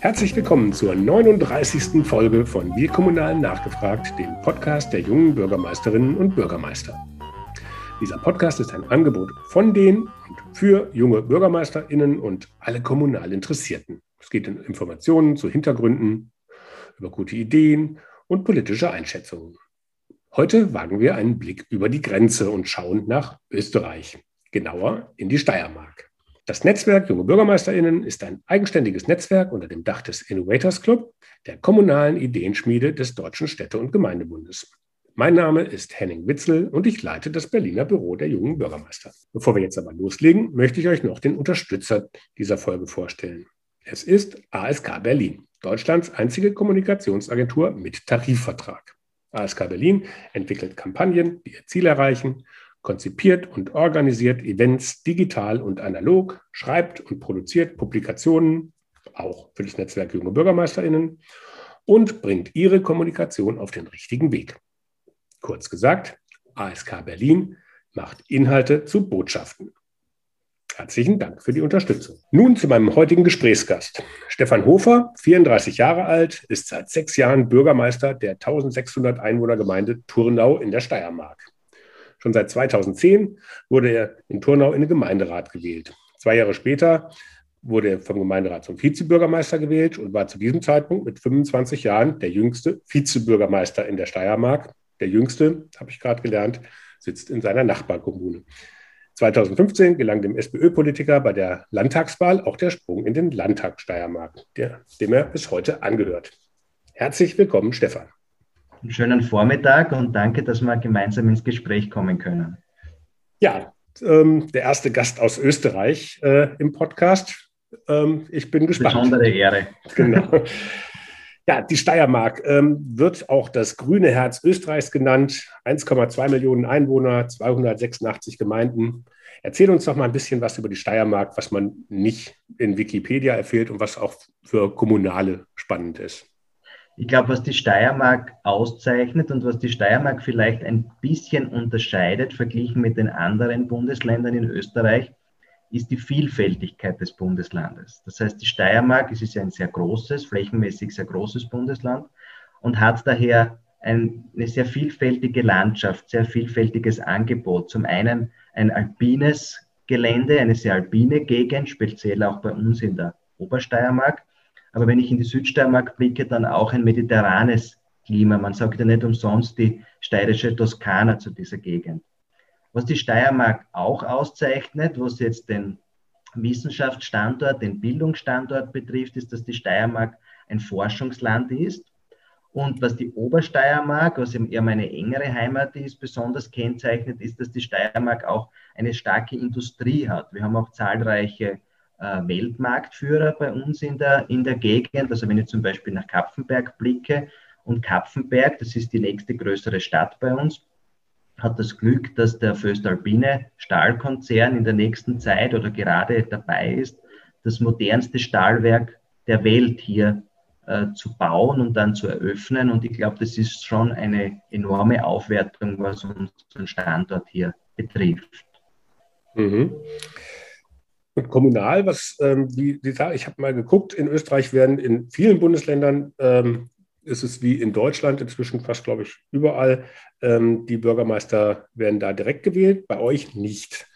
Herzlich willkommen zur 39. Folge von Wir Kommunalen nachgefragt, dem Podcast der jungen Bürgermeisterinnen und Bürgermeister. Dieser Podcast ist ein Angebot von den und für junge Bürgermeisterinnen und alle kommunal Interessierten. Es geht um Informationen zu Hintergründen, über gute Ideen und politische Einschätzungen. Heute wagen wir einen Blick über die Grenze und schauen nach Österreich, genauer in die Steiermark. Das Netzwerk Junge Bürgermeisterinnen ist ein eigenständiges Netzwerk unter dem Dach des Innovators Club, der kommunalen Ideenschmiede des Deutschen Städte- und Gemeindebundes. Mein Name ist Henning Witzel und ich leite das Berliner Büro der jungen Bürgermeister. Bevor wir jetzt aber loslegen, möchte ich euch noch den Unterstützer dieser Folge vorstellen. Es ist ASK Berlin, Deutschlands einzige Kommunikationsagentur mit Tarifvertrag. ASK Berlin entwickelt Kampagnen, die ihr Ziel erreichen konzipiert und organisiert Events digital und analog, schreibt und produziert Publikationen, auch für das Netzwerk Junge Bürgermeisterinnen, und bringt ihre Kommunikation auf den richtigen Weg. Kurz gesagt, ASK Berlin macht Inhalte zu Botschaften. Herzlichen Dank für die Unterstützung. Nun zu meinem heutigen Gesprächsgast. Stefan Hofer, 34 Jahre alt, ist seit sechs Jahren Bürgermeister der 1600 Einwohnergemeinde Turnau in der Steiermark. Schon seit 2010 wurde er in Turnau in den Gemeinderat gewählt. Zwei Jahre später wurde er vom Gemeinderat zum Vizebürgermeister gewählt und war zu diesem Zeitpunkt mit 25 Jahren der jüngste Vizebürgermeister in der Steiermark. Der jüngste, habe ich gerade gelernt, sitzt in seiner Nachbarkommune. 2015 gelang dem SPÖ-Politiker bei der Landtagswahl auch der Sprung in den Landtag Steiermark, der, dem er bis heute angehört. Herzlich willkommen, Stefan. Einen schönen Vormittag und danke, dass wir gemeinsam ins Gespräch kommen können. Ja, ähm, der erste Gast aus Österreich äh, im Podcast. Ähm, ich bin gespannt. Besondere Ehre. Genau. Ja, die Steiermark ähm, wird auch das grüne Herz Österreichs genannt. 1,2 Millionen Einwohner, 286 Gemeinden. Erzähl uns doch mal ein bisschen was über die Steiermark, was man nicht in Wikipedia erfährt und was auch für Kommunale spannend ist. Ich glaube, was die Steiermark auszeichnet und was die Steiermark vielleicht ein bisschen unterscheidet, verglichen mit den anderen Bundesländern in Österreich, ist die Vielfältigkeit des Bundeslandes. Das heißt, die Steiermark, es ist ein sehr großes, flächenmäßig sehr großes Bundesland und hat daher ein, eine sehr vielfältige Landschaft, sehr vielfältiges Angebot. Zum einen ein alpines Gelände, eine sehr alpine Gegend, speziell auch bei uns in der Obersteiermark. Aber wenn ich in die Südsteiermark blicke, dann auch ein mediterranes Klima. Man sagt ja nicht umsonst die steirische Toskana zu dieser Gegend. Was die Steiermark auch auszeichnet, was jetzt den Wissenschaftsstandort, den Bildungsstandort betrifft, ist, dass die Steiermark ein Forschungsland ist. Und was die Obersteiermark, was eher meine engere Heimat ist, besonders kennzeichnet, ist, dass die Steiermark auch eine starke Industrie hat. Wir haben auch zahlreiche Weltmarktführer bei uns in der, in der Gegend. Also wenn ich zum Beispiel nach Kapfenberg blicke und Kapfenberg, das ist die nächste größere Stadt bei uns, hat das Glück, dass der Föstalpine Stahlkonzern in der nächsten Zeit oder gerade dabei ist, das modernste Stahlwerk der Welt hier äh, zu bauen und dann zu eröffnen. Und ich glaube, das ist schon eine enorme Aufwertung, was unseren Standort hier betrifft. Mhm. Und kommunal, was ähm, die, die, ich habe mal geguckt, in Österreich werden in vielen Bundesländern ähm, ist es wie in Deutschland inzwischen fast, glaube ich, überall. Ähm, die Bürgermeister werden da direkt gewählt, bei euch nicht.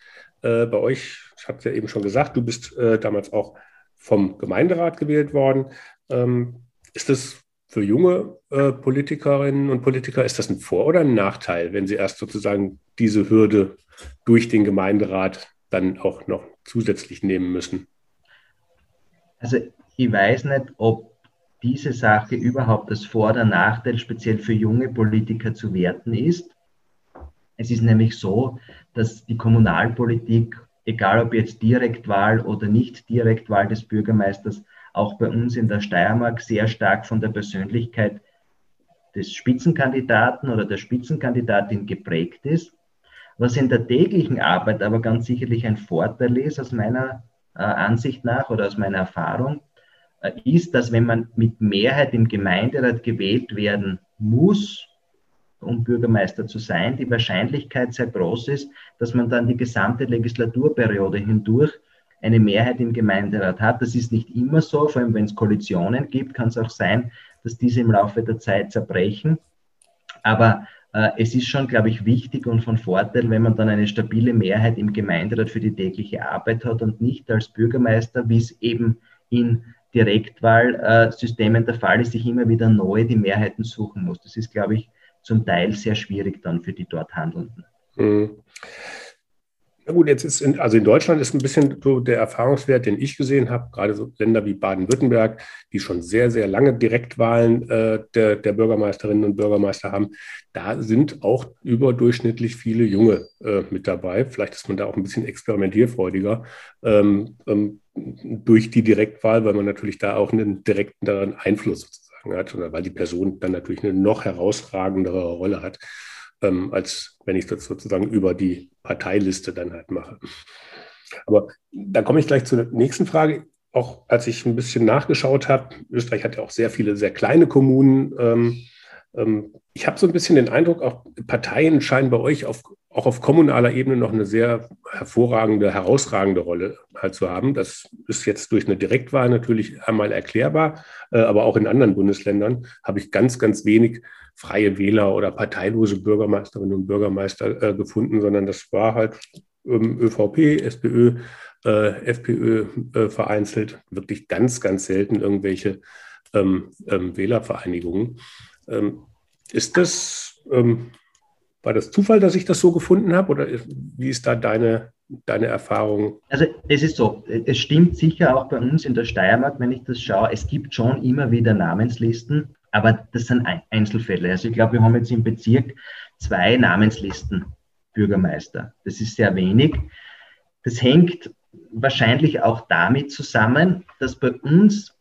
Äh, bei euch, ich habe es ja eben schon gesagt, du bist äh, damals auch vom Gemeinderat gewählt worden. Ähm, ist das für junge äh, Politikerinnen und Politiker, ist das ein Vor- oder ein Nachteil, wenn sie erst sozusagen diese Hürde durch den Gemeinderat dann auch noch zusätzlich nehmen müssen? Also ich weiß nicht, ob diese Sache überhaupt als Vor- oder Nachteil speziell für junge Politiker zu werten ist. Es ist nämlich so, dass die Kommunalpolitik, egal ob jetzt Direktwahl oder nicht Direktwahl des Bürgermeisters, auch bei uns in der Steiermark sehr stark von der Persönlichkeit des Spitzenkandidaten oder der Spitzenkandidatin geprägt ist. Was in der täglichen Arbeit aber ganz sicherlich ein Vorteil ist, aus meiner äh, Ansicht nach oder aus meiner Erfahrung, äh, ist, dass wenn man mit Mehrheit im Gemeinderat gewählt werden muss, um Bürgermeister zu sein, die Wahrscheinlichkeit sehr groß ist, dass man dann die gesamte Legislaturperiode hindurch eine Mehrheit im Gemeinderat hat. Das ist nicht immer so, vor allem wenn es Koalitionen gibt, kann es auch sein, dass diese im Laufe der Zeit zerbrechen. Aber es ist schon, glaube ich, wichtig und von Vorteil, wenn man dann eine stabile Mehrheit im Gemeinderat für die tägliche Arbeit hat und nicht als Bürgermeister, wie es eben in Direktwahlsystemen der Fall ist, sich immer wieder neu die Mehrheiten suchen muss. Das ist, glaube ich, zum Teil sehr schwierig dann für die dort Handelnden. Mhm. Ja gut, jetzt ist in, also in Deutschland ist ein bisschen so der Erfahrungswert, den ich gesehen habe, gerade so Länder wie Baden-Württemberg, die schon sehr, sehr lange Direktwahlen äh, der, der, Bürgermeisterinnen und Bürgermeister haben. Da sind auch überdurchschnittlich viele Junge äh, mit dabei. Vielleicht ist man da auch ein bisschen experimentierfreudiger ähm, ähm, durch die Direktwahl, weil man natürlich da auch einen direkteren Einfluss sozusagen hat oder weil die Person dann natürlich eine noch herausragendere Rolle hat ähm, als wenn ich das sozusagen über die Parteiliste dann halt mache. Aber da komme ich gleich zur nächsten Frage. Auch als ich ein bisschen nachgeschaut habe, Österreich hat ja auch sehr viele sehr kleine Kommunen. Ähm, ich habe so ein bisschen den Eindruck, auch Parteien scheinen bei euch auf, auch auf kommunaler Ebene noch eine sehr hervorragende, herausragende Rolle halt zu haben. Das ist jetzt durch eine Direktwahl natürlich einmal erklärbar, äh, aber auch in anderen Bundesländern habe ich ganz, ganz wenig freie Wähler oder parteilose Bürgermeisterinnen und Bürgermeister äh, gefunden, sondern das war halt ähm, ÖVP, SPÖ, äh, FPÖ äh, vereinzelt, wirklich ganz, ganz selten irgendwelche ähm, ähm, Wählervereinigungen. Ähm, ist das, ähm, war das Zufall, dass ich das so gefunden habe oder wie ist da deine, deine Erfahrung? Also es ist so, es stimmt sicher auch bei uns in der Steiermark, wenn ich das schaue, es gibt schon immer wieder Namenslisten, aber das sind Einzelfälle. Also ich glaube, wir haben jetzt im Bezirk zwei Namenslisten Bürgermeister. Das ist sehr wenig. Das hängt wahrscheinlich auch damit zusammen, dass bei uns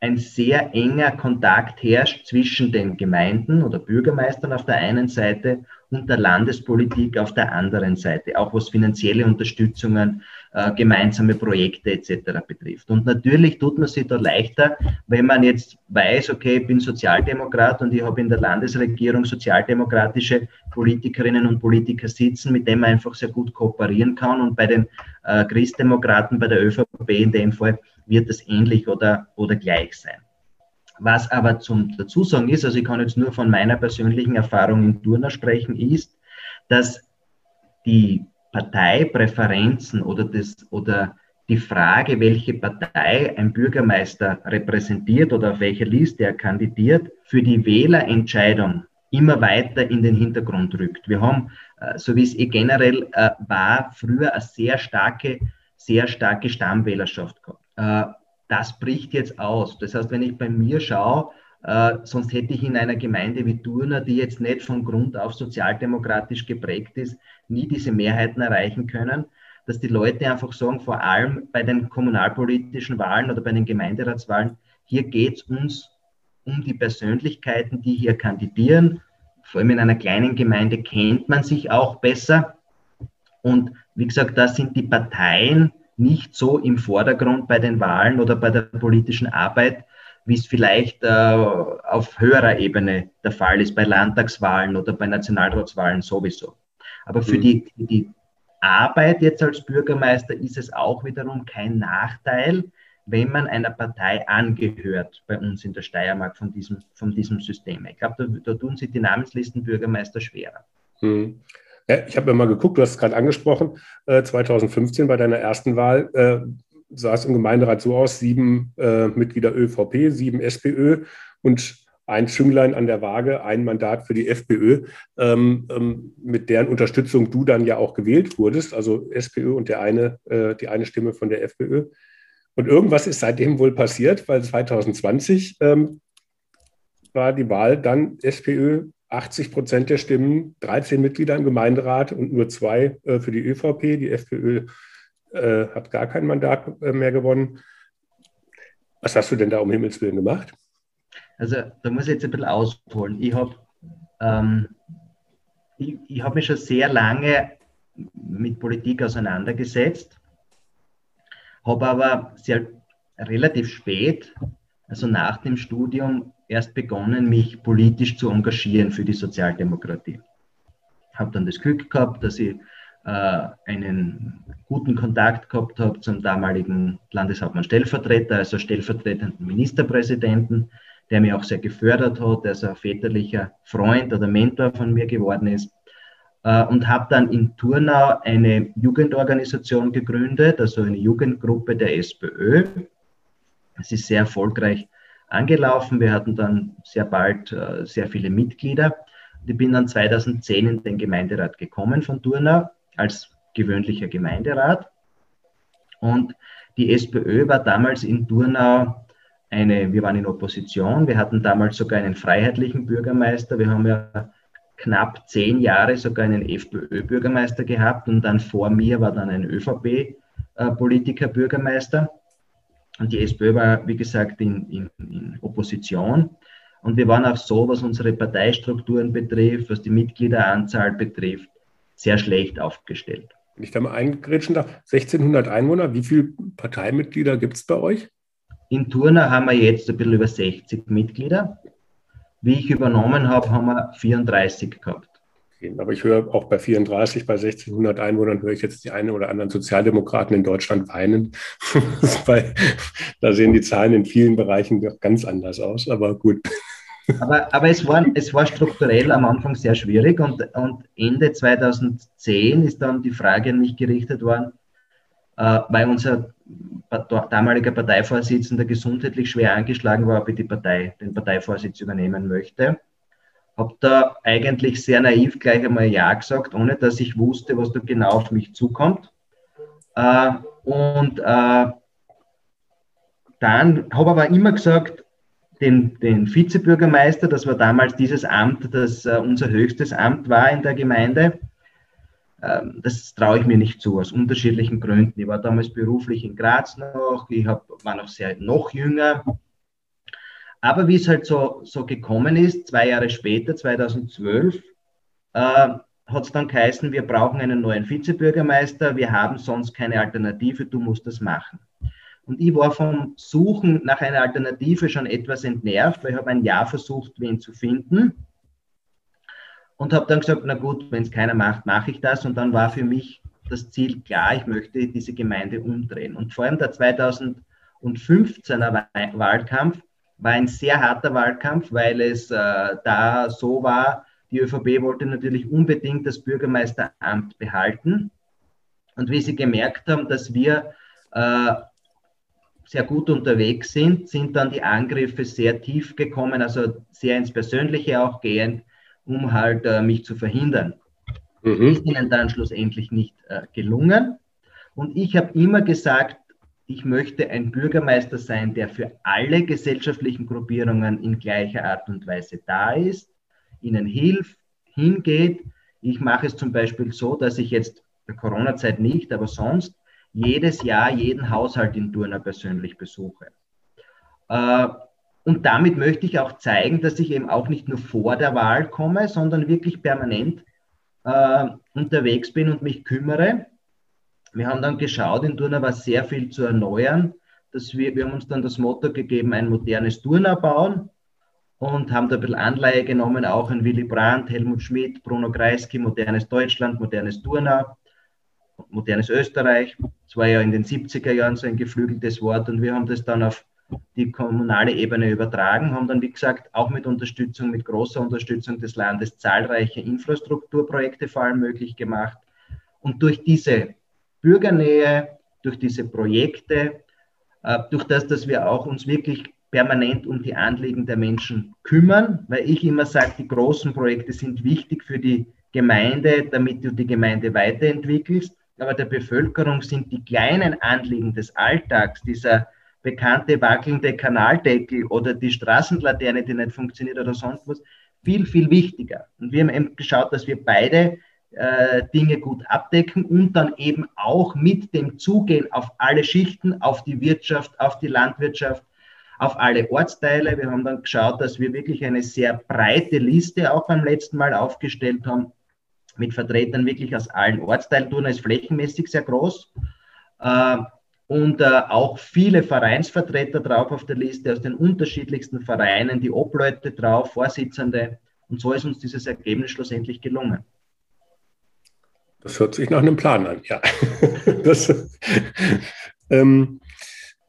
ein sehr enger Kontakt herrscht zwischen den Gemeinden oder Bürgermeistern auf der einen Seite und der Landespolitik auf der anderen Seite, auch was finanzielle Unterstützungen, äh, gemeinsame Projekte etc. betrifft. Und natürlich tut man sich da leichter, wenn man jetzt weiß, okay, ich bin Sozialdemokrat und ich habe in der Landesregierung sozialdemokratische Politikerinnen und Politiker sitzen, mit denen man einfach sehr gut kooperieren kann. Und bei den äh, Christdemokraten, bei der ÖVP in dem Fall, wird es ähnlich oder, oder gleich sein. Was aber zum Dazusagen ist, also ich kann jetzt nur von meiner persönlichen Erfahrung in Turner sprechen, ist, dass die Parteipräferenzen oder, das, oder die Frage, welche Partei ein Bürgermeister repräsentiert oder auf welcher Liste er kandidiert, für die Wählerentscheidung immer weiter in den Hintergrund rückt. Wir haben, äh, so wie es eh generell äh, war, früher eine sehr starke, sehr starke Stammwählerschaft gehabt. Äh, das bricht jetzt aus. Das heißt, wenn ich bei mir schaue, äh, sonst hätte ich in einer Gemeinde wie Turner, die jetzt nicht von Grund auf sozialdemokratisch geprägt ist, nie diese Mehrheiten erreichen können, dass die Leute einfach sagen, vor allem bei den kommunalpolitischen Wahlen oder bei den Gemeinderatswahlen, hier geht es uns um die Persönlichkeiten, die hier kandidieren. Vor allem in einer kleinen Gemeinde kennt man sich auch besser. Und wie gesagt, da sind die Parteien, nicht so im Vordergrund bei den Wahlen oder bei der politischen Arbeit, wie es vielleicht äh, auf höherer Ebene der Fall ist, bei Landtagswahlen oder bei Nationalratswahlen sowieso. Aber für, mhm. die, die Arbeit jetzt als Bürgermeister ist es auch wiederum kein Nachteil, wenn man einer Partei angehört, bei uns in der Steiermark von diesem, von diesem System. Ich glaube, da, da, tun sich die Namenslistenbürgermeister schwerer. Mhm. Ja, ich habe mir mal geguckt, du hast es gerade angesprochen, äh, 2015 bei deiner ersten Wahl äh, sah es im Gemeinderat so aus, sieben äh, Mitglieder ÖVP, sieben SPÖ und ein Schünglein an der Waage, ein Mandat für die FPÖ, ähm, ähm, mit deren Unterstützung du dann ja auch gewählt wurdest, also SPÖ und der eine, äh, die eine Stimme von der FPÖ. Und irgendwas ist seitdem wohl passiert, weil 2020 ähm, war die Wahl dann SPÖ 80 Prozent der Stimmen, 13 Mitglieder im Gemeinderat und nur zwei äh, für die ÖVP. Die FPÖ äh, hat gar kein Mandat äh, mehr gewonnen. Was hast du denn da um Himmels Willen gemacht? Also da muss ich jetzt ein bisschen ausholen. Ich habe ähm, ich, ich hab mich schon sehr lange mit Politik auseinandergesetzt, habe aber sehr relativ spät, also nach dem Studium, erst begonnen, mich politisch zu engagieren für die Sozialdemokratie. Habe dann das Glück gehabt, dass ich äh, einen guten Kontakt gehabt habe zum damaligen Landeshauptmann Stellvertreter, also stellvertretenden Ministerpräsidenten, der mich auch sehr gefördert hat, der so ein väterlicher Freund oder Mentor von mir geworden ist. Äh, und habe dann in Turnau eine Jugendorganisation gegründet, also eine Jugendgruppe der SPÖ. Es ist sehr erfolgreich angelaufen. Wir hatten dann sehr bald äh, sehr viele Mitglieder. Ich bin dann 2010 in den Gemeinderat gekommen von Turnau als gewöhnlicher Gemeinderat. Und die SPÖ war damals in Turnau eine, wir waren in Opposition, wir hatten damals sogar einen freiheitlichen Bürgermeister, wir haben ja knapp zehn Jahre sogar einen FPÖ-Bürgermeister gehabt und dann vor mir war dann ein ÖVP-Politiker-Bürgermeister. Und die SPÖ war, wie gesagt, in, in, in Opposition. Und wir waren auch so, was unsere Parteistrukturen betrifft, was die Mitgliederanzahl betrifft, sehr schlecht aufgestellt. Wenn ich da mal eingrätschen darf, 1600 Einwohner, wie viele Parteimitglieder gibt es bei euch? In Turner haben wir jetzt ein bisschen über 60 Mitglieder. Wie ich übernommen habe, haben wir 34 gehabt. Okay, aber ich höre auch bei 34, bei 1600 Einwohnern höre ich jetzt die einen oder anderen Sozialdemokraten in Deutschland weinen. Da sehen die Zahlen in vielen Bereichen doch ganz anders aus, aber gut. Aber, aber es, war, es war strukturell am Anfang sehr schwierig und, und Ende 2010 ist dann die Frage an mich gerichtet worden, äh, weil unser damaliger Parteivorsitzender gesundheitlich schwer angeschlagen war, ob ich die Partei, den Parteivorsitz übernehmen möchte. Habe da eigentlich sehr naiv gleich einmal Ja gesagt, ohne dass ich wusste, was da genau auf mich zukommt. Äh, und äh, dann habe aber immer gesagt, den, den Vizebürgermeister, das war damals dieses Amt, das uh, unser höchstes Amt war in der Gemeinde. Ähm, das traue ich mir nicht zu, aus unterschiedlichen Gründen. Ich war damals beruflich in Graz noch, ich hab, war noch sehr noch jünger. Aber wie es halt so, so gekommen ist, zwei Jahre später, 2012, äh, hat es dann geheißen, wir brauchen einen neuen Vizebürgermeister, wir haben sonst keine Alternative, du musst das machen. Und ich war vom Suchen nach einer Alternative schon etwas entnervt, weil ich habe ein Jahr versucht, wen zu finden. Und habe dann gesagt, na gut, wenn es keiner macht, mache ich das. Und dann war für mich das Ziel klar, ich möchte diese Gemeinde umdrehen. Und vor allem der 2015er Wahlkampf war ein sehr harter Wahlkampf, weil es äh, da so war, die ÖVP wollte natürlich unbedingt das Bürgermeisteramt behalten. Und wie sie gemerkt haben, dass wir äh, sehr gut unterwegs sind, sind dann die Angriffe sehr tief gekommen, also sehr ins Persönliche auch gehend, um halt äh, mich zu verhindern. Mhm. Ist ihnen dann schlussendlich nicht äh, gelungen. Und ich habe immer gesagt, ich möchte ein Bürgermeister sein, der für alle gesellschaftlichen Gruppierungen in gleicher Art und Weise da ist, ihnen hilft, hingeht. Ich mache es zum Beispiel so, dass ich jetzt der Corona-Zeit nicht, aber sonst jedes Jahr jeden Haushalt in Turner persönlich besuche. Äh, und damit möchte ich auch zeigen, dass ich eben auch nicht nur vor der Wahl komme, sondern wirklich permanent äh, unterwegs bin und mich kümmere. Wir haben dann geschaut, in Turner war sehr viel zu erneuern. Dass wir, wir haben uns dann das Motto gegeben, ein modernes Turner bauen und haben da ein bisschen Anleihe genommen, auch an Willy Brandt, Helmut Schmidt, Bruno Kreisky, modernes Deutschland, modernes Turner modernes Österreich. Das war ja in den 70er Jahren so ein geflügeltes Wort und wir haben das dann auf die kommunale Ebene übertragen, haben dann, wie gesagt, auch mit Unterstützung, mit großer Unterstützung des Landes zahlreiche Infrastrukturprojekte vor allem möglich gemacht. Und durch diese Bürgernähe, durch diese Projekte, äh, durch das, dass wir auch uns wirklich permanent um die Anliegen der Menschen kümmern, weil ich immer sage, die großen Projekte sind wichtig für die Gemeinde, damit du die Gemeinde weiterentwickelst aber der Bevölkerung sind die kleinen Anliegen des Alltags, dieser bekannte wackelnde Kanaldeckel oder die Straßenlaterne, die nicht funktioniert oder sonst was, viel, viel wichtiger. Und wir haben eben geschaut, dass wir beide Dinge gut abdecken und dann eben auch mit dem Zugehen auf alle Schichten, auf die Wirtschaft, auf die Landwirtschaft, auf alle Ortsteile. Wir haben dann geschaut, dass wir wirklich eine sehr breite Liste auch beim letzten Mal aufgestellt haben, mit Vertretern wirklich aus allen Ortsteilen. Turner ist flächenmäßig sehr groß. Äh, und äh, auch viele Vereinsvertreter drauf auf der Liste aus den unterschiedlichsten Vereinen, die Obleute drauf, Vorsitzende. Und so ist uns dieses Ergebnis schlussendlich gelungen. Das hört sich nach einem Plan an, ja. das, ähm,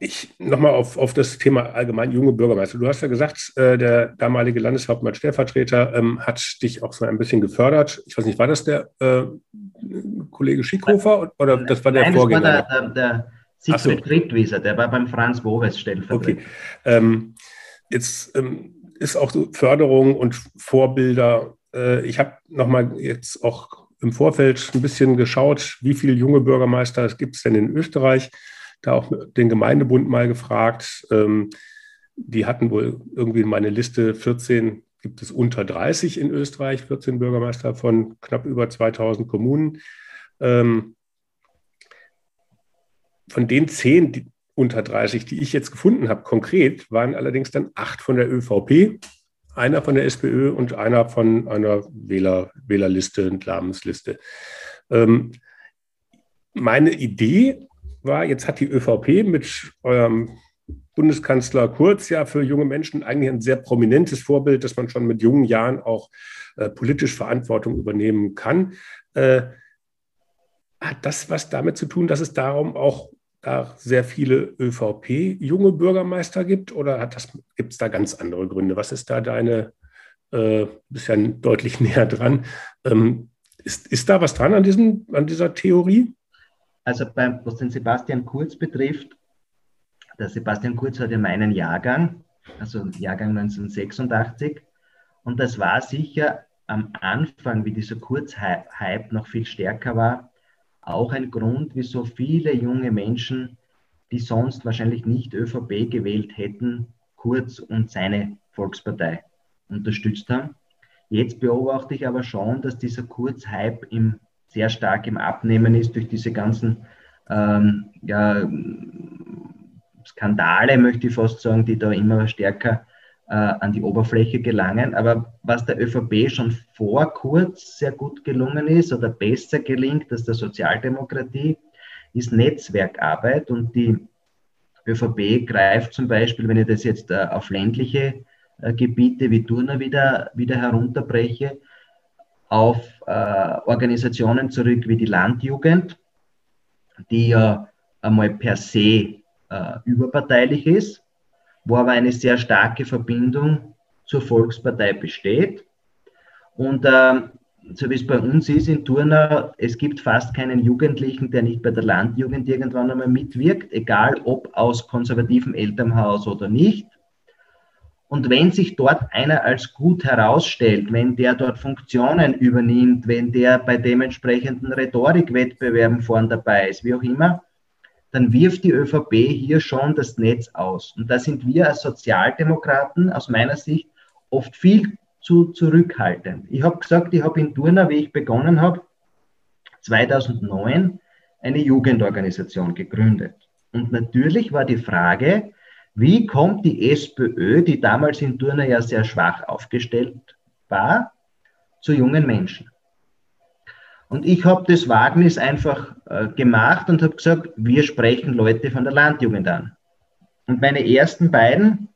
ich nochmal auf, auf das Thema allgemein junge Bürgermeister. Du hast ja gesagt, äh, der damalige Landeshauptmann Stellvertreter ähm, hat dich auch so ein bisschen gefördert. Ich weiß nicht, war das der äh, Kollege Schickhofer oder das war der Nein, Vorgänger? Das war der, der, der Siegfried so. Rittwieser, der war beim Franz Boves Stellvertreter. Okay. Ähm, jetzt ähm, ist auch so Förderung und Vorbilder. Äh, ich habe nochmal jetzt auch im Vorfeld ein bisschen geschaut, wie viele junge Bürgermeister es gibt es denn in Österreich da auch den Gemeindebund mal gefragt. Ähm, die hatten wohl irgendwie in meine Liste 14, gibt es unter 30 in Österreich, 14 Bürgermeister von knapp über 2000 Kommunen. Ähm, von den zehn unter 30, die ich jetzt gefunden habe, konkret, waren allerdings dann acht von der ÖVP, einer von der SPÖ und einer von einer Wähler, Wählerliste und Namensliste. Ähm, meine Idee war, jetzt hat die ÖVP mit eurem Bundeskanzler Kurz ja für junge Menschen eigentlich ein sehr prominentes Vorbild, dass man schon mit jungen Jahren auch äh, politisch Verantwortung übernehmen kann. Äh, hat das was damit zu tun, dass es darum auch da sehr viele ÖVP-junge Bürgermeister gibt oder gibt es da ganz andere Gründe? Was ist da deine, äh, bist ja deutlich näher dran. Ähm, ist, ist da was dran an, diesem, an dieser Theorie? Also beim, was den Sebastian Kurz betrifft, der Sebastian Kurz hat ja meinen Jahrgang, also Jahrgang 1986. Und das war sicher am Anfang, wie dieser Kurz-Hype noch viel stärker war, auch ein Grund, wieso viele junge Menschen, die sonst wahrscheinlich nicht ÖVP gewählt hätten, Kurz und seine Volkspartei unterstützt haben. Jetzt beobachte ich aber schon, dass dieser Kurz-Hype im sehr stark im Abnehmen ist durch diese ganzen ähm, ja, Skandale, möchte ich fast sagen, die da immer stärker an die Oberfläche gelangen. Aber was der ÖVP schon vor kurz sehr gut gelungen ist oder besser gelingt als der Sozialdemokratie, ist Netzwerkarbeit und die ÖVP greift zum Beispiel, wenn ich das jetzt äh, auf ländliche äh, Gebiete wie Turner wieder, wieder herunterbreche, auf äh, Organisationen zurück wie die Landjugend, die ja einmal per se äh, überparteilich ist, wo aber eine sehr starke Verbindung zur Volkspartei besteht. Und äh, so wie es bei uns ist in Turnau, es gibt fast keinen Jugendlichen, der nicht bei der Landjugend irgendwann einmal mitwirkt, egal ob aus konservativem Elternhaus oder nicht. Und wenn sich dort einer als gut herausstellt, wenn der dort Funktionen übernimmt, wenn der bei dementsprechenden Rhetorikwettbewerben vorn dabei ist, wie auch immer, dann wirft die ÖVP hier schon das Netz aus. Und da sind wir als Sozialdemokraten aus meiner Sicht oft viel zu zurückhaltend. Ich habe gesagt, ich habe in Turner, wie ich begonnen habe, 2009 eine Jugendorganisation gegründet. Und natürlich war die Frage, wie kommt die SPÖ, die damals in Turner ja sehr schwach aufgestellt war, zu jungen Menschen? Und ich habe das Wagnis einfach äh, gemacht und habe gesagt, wir sprechen Leute von der Landjugend an. Und meine ersten beiden,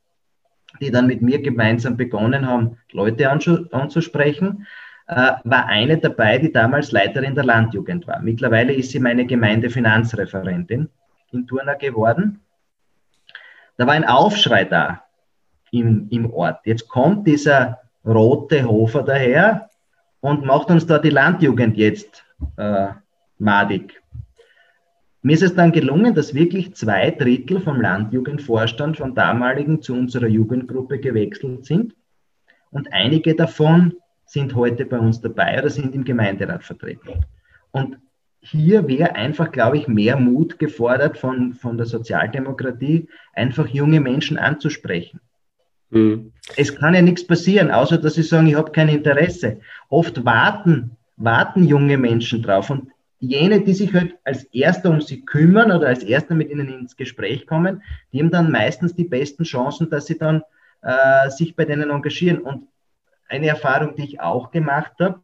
die dann mit mir gemeinsam begonnen haben, Leute anzusprechen, äh, war eine dabei, die damals Leiterin der Landjugend war. Mittlerweile ist sie meine Gemeindefinanzreferentin in Turner geworden. Da war ein Aufschrei da im, im Ort. Jetzt kommt dieser rote Hofer daher und macht uns da die Landjugend jetzt äh, madig. Mir ist es dann gelungen, dass wirklich zwei Drittel vom Landjugendvorstand vom damaligen zu unserer Jugendgruppe gewechselt sind. Und einige davon sind heute bei uns dabei oder sind im Gemeinderat vertreten. Und hier wäre einfach, glaube ich, mehr Mut gefordert von, von der Sozialdemokratie, einfach junge Menschen anzusprechen. Mhm. Es kann ja nichts passieren, außer dass sie sagen, ich habe kein Interesse. Oft warten, warten junge Menschen drauf und jene, die sich halt als Erster um sie kümmern oder als Erster mit ihnen ins Gespräch kommen, die haben dann meistens die besten Chancen, dass sie dann äh, sich bei denen engagieren. Und eine Erfahrung, die ich auch gemacht habe,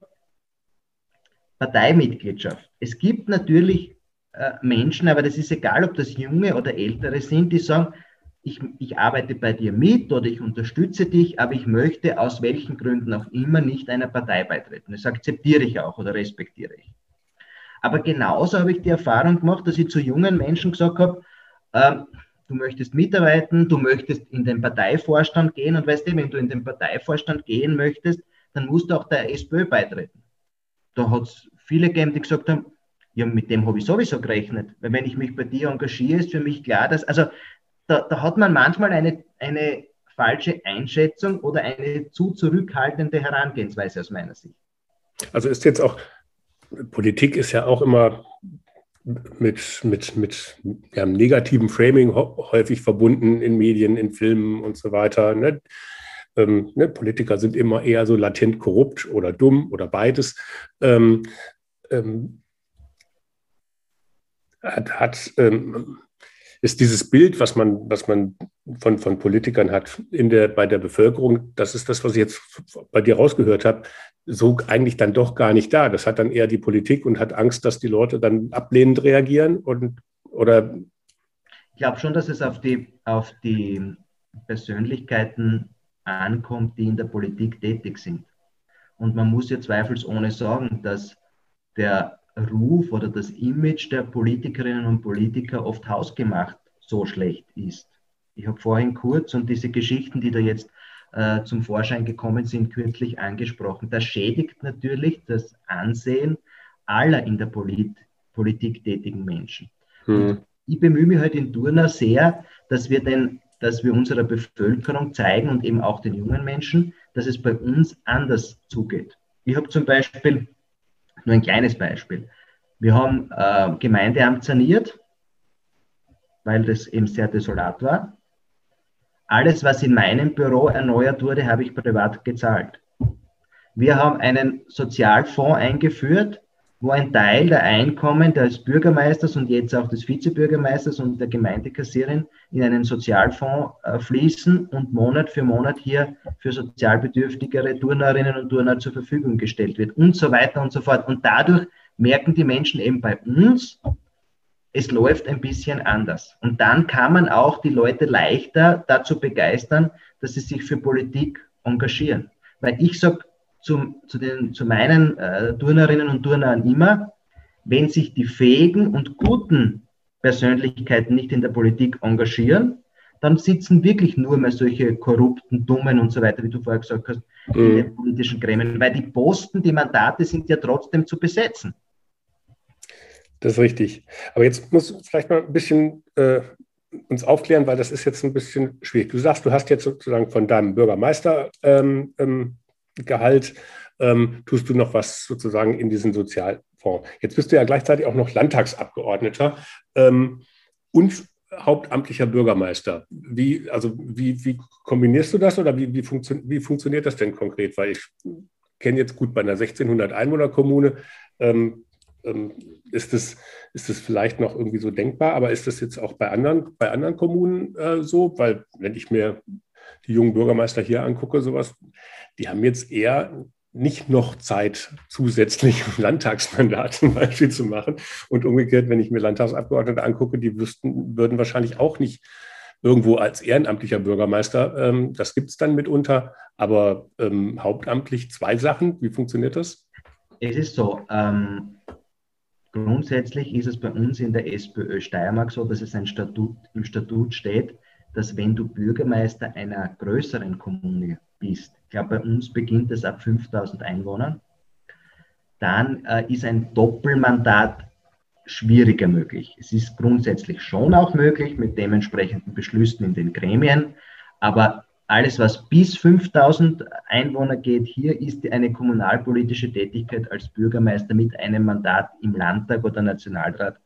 Parteimitgliedschaft. Es gibt natürlich äh, Menschen, aber das ist egal, ob das junge oder ältere sind, die sagen, ich, ich arbeite bei dir mit oder ich unterstütze dich, aber ich möchte aus welchen Gründen auch immer nicht einer Partei beitreten. Das akzeptiere ich auch oder respektiere ich. Aber genauso habe ich die Erfahrung gemacht, dass ich zu jungen Menschen gesagt habe, ähm, du möchtest mitarbeiten, du möchtest in den Parteivorstand gehen und weißt du, wenn du in den Parteivorstand gehen möchtest, dann musst du auch der SPÖ beitreten. Da hat es viele gegeben, die gesagt haben, ja, mit dem habe ich sowieso gerechnet. Weil wenn ich mich bei dir engagiere, ist für mich klar, dass, also da, da hat man manchmal eine, eine falsche Einschätzung oder eine zu zurückhaltende Herangehensweise aus meiner Sicht. Also ist jetzt auch, Politik ist ja auch immer mit, mit, mit ja, negativen Framing häufig verbunden in Medien, in Filmen und so weiter. Ne? Ähm, ne? Politiker sind immer eher so latent korrupt oder dumm oder beides. Ähm, ähm, hat, hat ähm, ist dieses Bild, was man, was man von, von Politikern hat in der, bei der Bevölkerung, das ist das, was ich jetzt bei dir rausgehört habe, so eigentlich dann doch gar nicht da. Das hat dann eher die Politik und hat Angst, dass die Leute dann ablehnend reagieren und oder ich glaube schon, dass es auf die, auf die Persönlichkeiten ankommt, die in der Politik tätig sind. Und man muss ja zweifelsohne sagen, dass der Ruf oder das Image der Politikerinnen und Politiker oft hausgemacht so schlecht ist. Ich habe vorhin kurz und diese Geschichten, die da jetzt äh, zum Vorschein gekommen sind, kürzlich angesprochen. Das schädigt natürlich das Ansehen aller in der Polit Politik tätigen Menschen. Hm. Ich bemühe mich halt in Turner sehr, dass wir, den, dass wir unserer Bevölkerung zeigen und eben auch den jungen Menschen, dass es bei uns anders zugeht. Ich habe zum Beispiel nur ein kleines Beispiel. Wir haben äh, Gemeindeamt saniert, weil das eben sehr desolat war. Alles, was in meinem Büro erneuert wurde, habe ich privat gezahlt. Wir haben einen Sozialfonds eingeführt, wo ein Teil der Einkommen des Bürgermeisters und jetzt auch des Vizebürgermeisters und der Gemeindekassierin in einen Sozialfonds äh, fließen und Monat für Monat hier für sozialbedürftigere Turnerinnen und Turner zur Verfügung gestellt wird und so weiter und so fort. Und dadurch merken die Menschen eben bei uns, es läuft ein bisschen anders. Und dann kann man auch die Leute leichter dazu begeistern, dass sie sich für Politik engagieren. Weil ich sage, zu, zu, den, zu meinen äh, Turnerinnen und Turnern immer, wenn sich die fähigen und guten Persönlichkeiten nicht in der Politik engagieren, dann sitzen wirklich nur mehr solche korrupten, dummen und so weiter, wie du vorher gesagt hast, mhm. in den politischen Gremien. Weil die Posten, die Mandate sind ja trotzdem zu besetzen. Das ist richtig. Aber jetzt muss vielleicht mal ein bisschen äh, uns aufklären, weil das ist jetzt ein bisschen schwierig. Du sagst, du hast jetzt sozusagen von deinem Bürgermeister ähm, ähm, Gehalt ähm, tust du noch was sozusagen in diesen Sozialfonds. Jetzt bist du ja gleichzeitig auch noch Landtagsabgeordneter ähm, und hauptamtlicher Bürgermeister. Wie, also wie, wie kombinierst du das oder wie, wie, funktio wie funktioniert das denn konkret? Weil ich kenne jetzt gut bei einer 1600 Einwohner-Kommune, ähm, ähm, ist es ist das vielleicht noch irgendwie so denkbar, aber ist das jetzt auch bei anderen, bei anderen Kommunen äh, so? Weil wenn ich mir die jungen Bürgermeister hier angucke, sowas, die haben jetzt eher nicht noch Zeit, zusätzlich Landtagsmandat zum Beispiel zu machen. Und umgekehrt, wenn ich mir Landtagsabgeordnete angucke, die wüssten, würden wahrscheinlich auch nicht irgendwo als ehrenamtlicher Bürgermeister, ähm, das gibt es dann mitunter, aber ähm, hauptamtlich zwei Sachen. Wie funktioniert das? Es ist so, ähm, grundsätzlich ist es bei uns in der SPÖ Steiermark so, dass es ein Statut, im Statut steht, dass wenn du Bürgermeister einer größeren Kommune bist, ich glaube, bei uns beginnt es ab 5000 Einwohnern, dann äh, ist ein Doppelmandat schwieriger möglich. Es ist grundsätzlich schon auch möglich mit dementsprechenden Beschlüssen in den Gremien, aber alles, was bis 5000 Einwohner geht, hier ist eine kommunalpolitische Tätigkeit als Bürgermeister mit einem Mandat im Landtag oder Nationalrat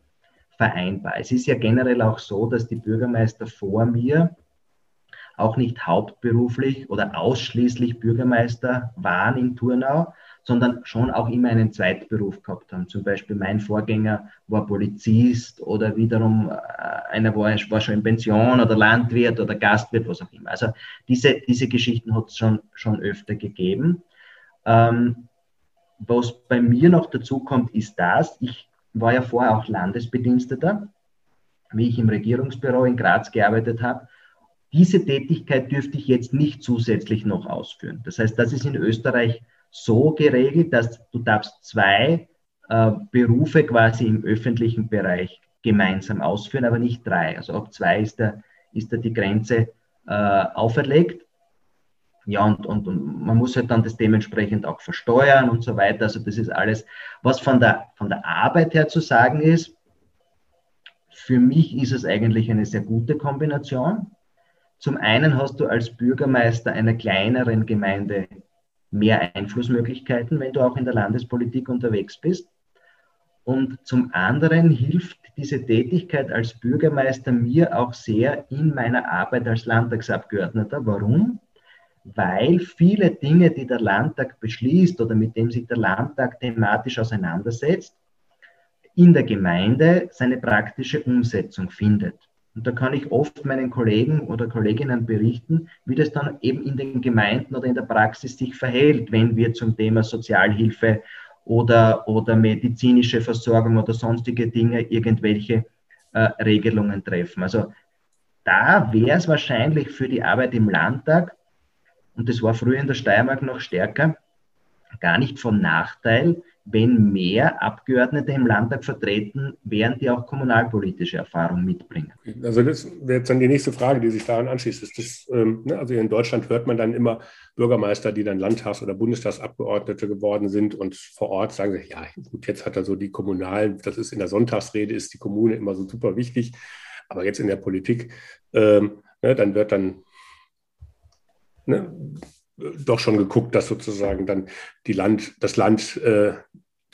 vereinbar. Es ist ja generell auch so, dass die Bürgermeister vor mir auch nicht hauptberuflich oder ausschließlich Bürgermeister waren in Turnau, sondern schon auch immer einen Zweitberuf gehabt haben. Zum Beispiel mein Vorgänger war Polizist oder wiederum äh, einer war, war schon in Pension oder Landwirt oder Gastwirt, was auch immer. Also diese, diese Geschichten hat es schon, schon öfter gegeben. Ähm, was bei mir noch dazu kommt, ist das, ich war ja vorher auch Landesbediensteter, wie ich im Regierungsbüro in Graz gearbeitet habe. Diese Tätigkeit dürfte ich jetzt nicht zusätzlich noch ausführen. Das heißt, das ist in Österreich so geregelt, dass du darfst zwei äh, Berufe quasi im öffentlichen Bereich gemeinsam ausführen, aber nicht drei. Also ab zwei ist da, ist da die Grenze äh, auferlegt. Ja, und, und, und, man muss halt dann das dementsprechend auch versteuern und so weiter. Also das ist alles, was von der, von der Arbeit her zu sagen ist. Für mich ist es eigentlich eine sehr gute Kombination. Zum einen hast du als Bürgermeister einer kleineren Gemeinde mehr Einflussmöglichkeiten, wenn du auch in der Landespolitik unterwegs bist. Und zum anderen hilft diese Tätigkeit als Bürgermeister mir auch sehr in meiner Arbeit als Landtagsabgeordneter. Warum? Weil viele Dinge, die der Landtag beschließt oder mit dem sich der Landtag thematisch auseinandersetzt, in der Gemeinde seine praktische Umsetzung findet. Und da kann ich oft meinen Kollegen oder Kolleginnen berichten, wie das dann eben in den Gemeinden oder in der Praxis sich verhält, wenn wir zum Thema Sozialhilfe oder, oder medizinische Versorgung oder sonstige Dinge irgendwelche äh, Regelungen treffen. Also da wäre es wahrscheinlich für die Arbeit im Landtag, und das war früher in der Steiermark noch stärker, gar nicht von Nachteil, wenn mehr Abgeordnete im Landtag vertreten wären, die auch kommunalpolitische Erfahrung mitbringen. Also das wäre jetzt dann die nächste Frage, die sich daran anschließt. Ist das, ähm, ne, also in Deutschland hört man dann immer Bürgermeister, die dann Landtags- oder Bundestagsabgeordnete geworden sind und vor Ort sagen sie, ja gut, jetzt hat er so die kommunalen, das ist in der Sonntagsrede, ist die Kommune immer so super wichtig, aber jetzt in der Politik, ähm, ne, dann wird dann ne, doch schon geguckt, dass sozusagen dann die Land, das Land äh,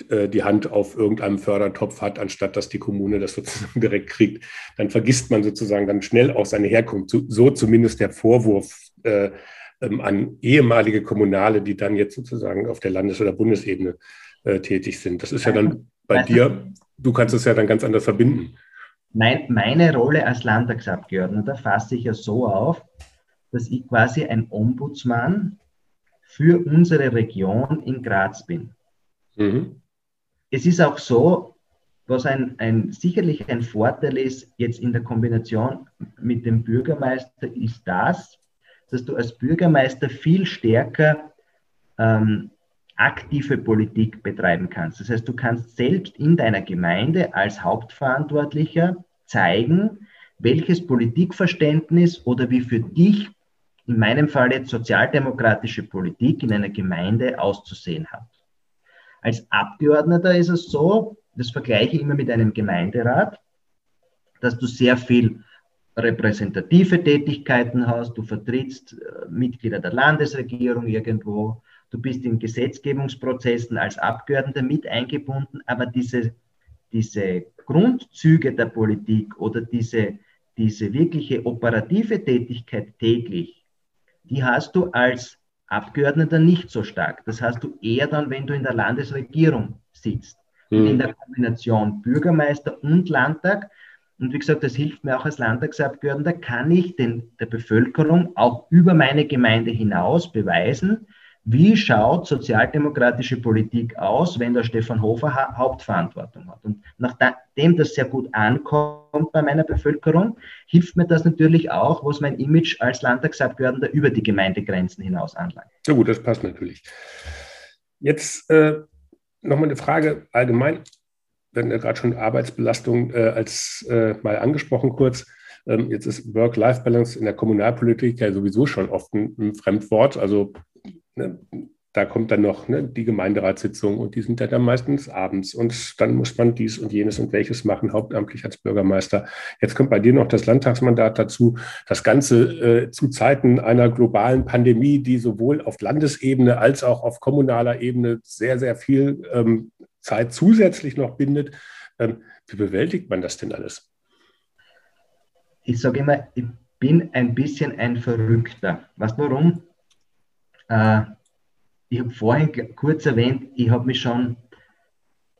äh, die Hand auf irgendeinem Fördertopf hat, anstatt dass die Kommune das sozusagen direkt kriegt. Dann vergisst man sozusagen dann schnell auch seine Herkunft. So zumindest der Vorwurf äh, ähm, an ehemalige Kommunale, die dann jetzt sozusagen auf der Landes- oder Bundesebene äh, tätig sind. Das ist ja dann bei dir, du kannst es ja dann ganz anders verbinden. Mein, meine Rolle als Landtagsabgeordneter fasse ich ja so auf, dass ich quasi ein Ombudsmann für unsere Region in Graz bin. Mhm. Es ist auch so, was ein, ein, sicherlich ein Vorteil ist jetzt in der Kombination mit dem Bürgermeister, ist das, dass du als Bürgermeister viel stärker ähm, aktive Politik betreiben kannst. Das heißt, du kannst selbst in deiner Gemeinde als Hauptverantwortlicher zeigen, welches Politikverständnis oder wie für dich in meinem Fall jetzt sozialdemokratische Politik in einer Gemeinde auszusehen hat. Als Abgeordneter ist es so, das vergleiche ich immer mit einem Gemeinderat, dass du sehr viel repräsentative Tätigkeiten hast, du vertrittst äh, Mitglieder der Landesregierung irgendwo, du bist in Gesetzgebungsprozessen als Abgeordneter mit eingebunden, aber diese, diese Grundzüge der Politik oder diese, diese wirkliche operative Tätigkeit täglich, die hast du als Abgeordneter nicht so stark. Das hast du eher dann, wenn du in der Landesregierung sitzt. Mhm. In der Kombination Bürgermeister und Landtag. Und wie gesagt, das hilft mir auch als Landtagsabgeordneter, kann ich den, der Bevölkerung auch über meine Gemeinde hinaus beweisen, wie schaut sozialdemokratische Politik aus, wenn der Stefan Hofer ha Hauptverantwortung hat? Und nachdem das sehr gut ankommt bei meiner Bevölkerung, hilft mir das natürlich auch, was mein Image als Landtagsabgeordneter über die Gemeindegrenzen hinaus anlangt. Ja gut, das passt natürlich. Jetzt äh, nochmal eine Frage allgemein. Wir hatten ja gerade schon Arbeitsbelastung äh, als äh, mal angesprochen kurz. Ähm, jetzt ist Work-Life-Balance in der Kommunalpolitik ja sowieso schon oft ein Fremdwort. Also Ne, da kommt dann noch ne, die Gemeinderatssitzung und die sind dann meistens abends und dann muss man dies und jenes und welches machen, hauptamtlich als Bürgermeister. Jetzt kommt bei dir noch das Landtagsmandat dazu. Das Ganze äh, zu Zeiten einer globalen Pandemie, die sowohl auf Landesebene als auch auf kommunaler Ebene sehr, sehr viel ähm, Zeit zusätzlich noch bindet. Ähm, wie bewältigt man das denn alles? Ich sage immer, ich bin ein bisschen ein Verrückter. Weißt warum? Äh, ich habe vorhin kurz erwähnt, ich habe mich schon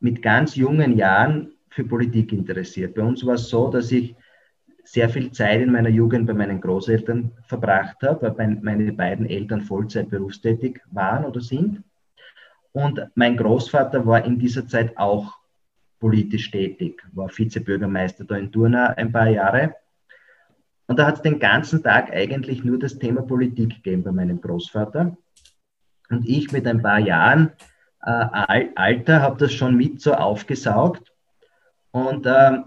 mit ganz jungen Jahren für Politik interessiert. Bei uns war es so, dass ich sehr viel Zeit in meiner Jugend bei meinen Großeltern verbracht habe, weil meine beiden Eltern Vollzeit berufstätig waren oder sind. Und mein Großvater war in dieser Zeit auch politisch tätig, war Vizebürgermeister da in Turna ein paar Jahre. Und da hat es den ganzen Tag eigentlich nur das Thema Politik gegeben bei meinem Großvater. Und ich mit ein paar Jahren äh, Alter, habe das schon mit so aufgesaugt. Und äh,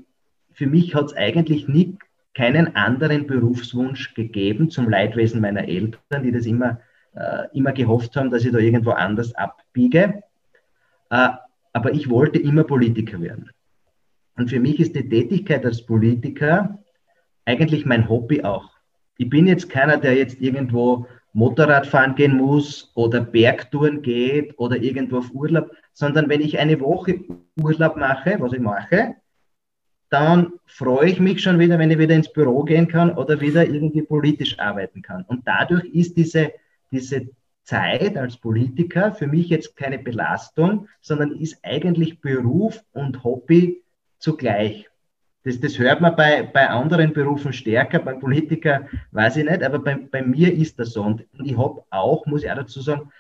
für mich hat es eigentlich nie keinen anderen Berufswunsch gegeben zum Leidwesen meiner Eltern, die das immer, äh, immer gehofft haben, dass ich da irgendwo anders abbiege. Äh, aber ich wollte immer Politiker werden. Und für mich ist die Tätigkeit als Politiker eigentlich mein Hobby auch. Ich bin jetzt keiner, der jetzt irgendwo Motorrad fahren gehen muss oder Bergtouren geht oder irgendwo auf Urlaub, sondern wenn ich eine Woche Urlaub mache, was ich mache, dann freue ich mich schon wieder, wenn ich wieder ins Büro gehen kann oder wieder irgendwie politisch arbeiten kann. Und dadurch ist diese, diese Zeit als Politiker für mich jetzt keine Belastung, sondern ist eigentlich Beruf und Hobby zugleich. Das, das hört man bei, bei anderen Berufen stärker, beim Politiker weiß ich nicht, aber bei, bei mir ist das so. Und ich habe auch, muss ich auch dazu sagen,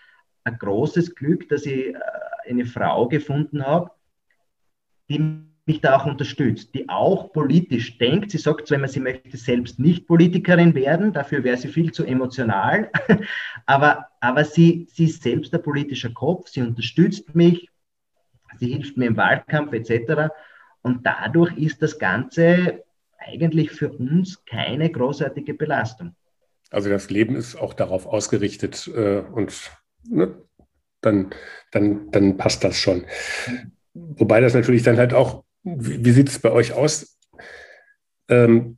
ein großes Glück, dass ich äh, eine Frau gefunden habe, die mich da auch unterstützt, die auch politisch denkt. Sie sagt zwar immer, sie möchte selbst nicht Politikerin werden, dafür wäre sie viel zu emotional, aber, aber sie, sie ist selbst ein politischer Kopf, sie unterstützt mich, sie hilft mir im Wahlkampf etc. Und dadurch ist das Ganze eigentlich für uns keine großartige Belastung. Also das Leben ist auch darauf ausgerichtet äh, und ne, dann, dann, dann passt das schon. Wobei das natürlich dann halt auch, wie, wie sieht es bei euch aus? Ähm,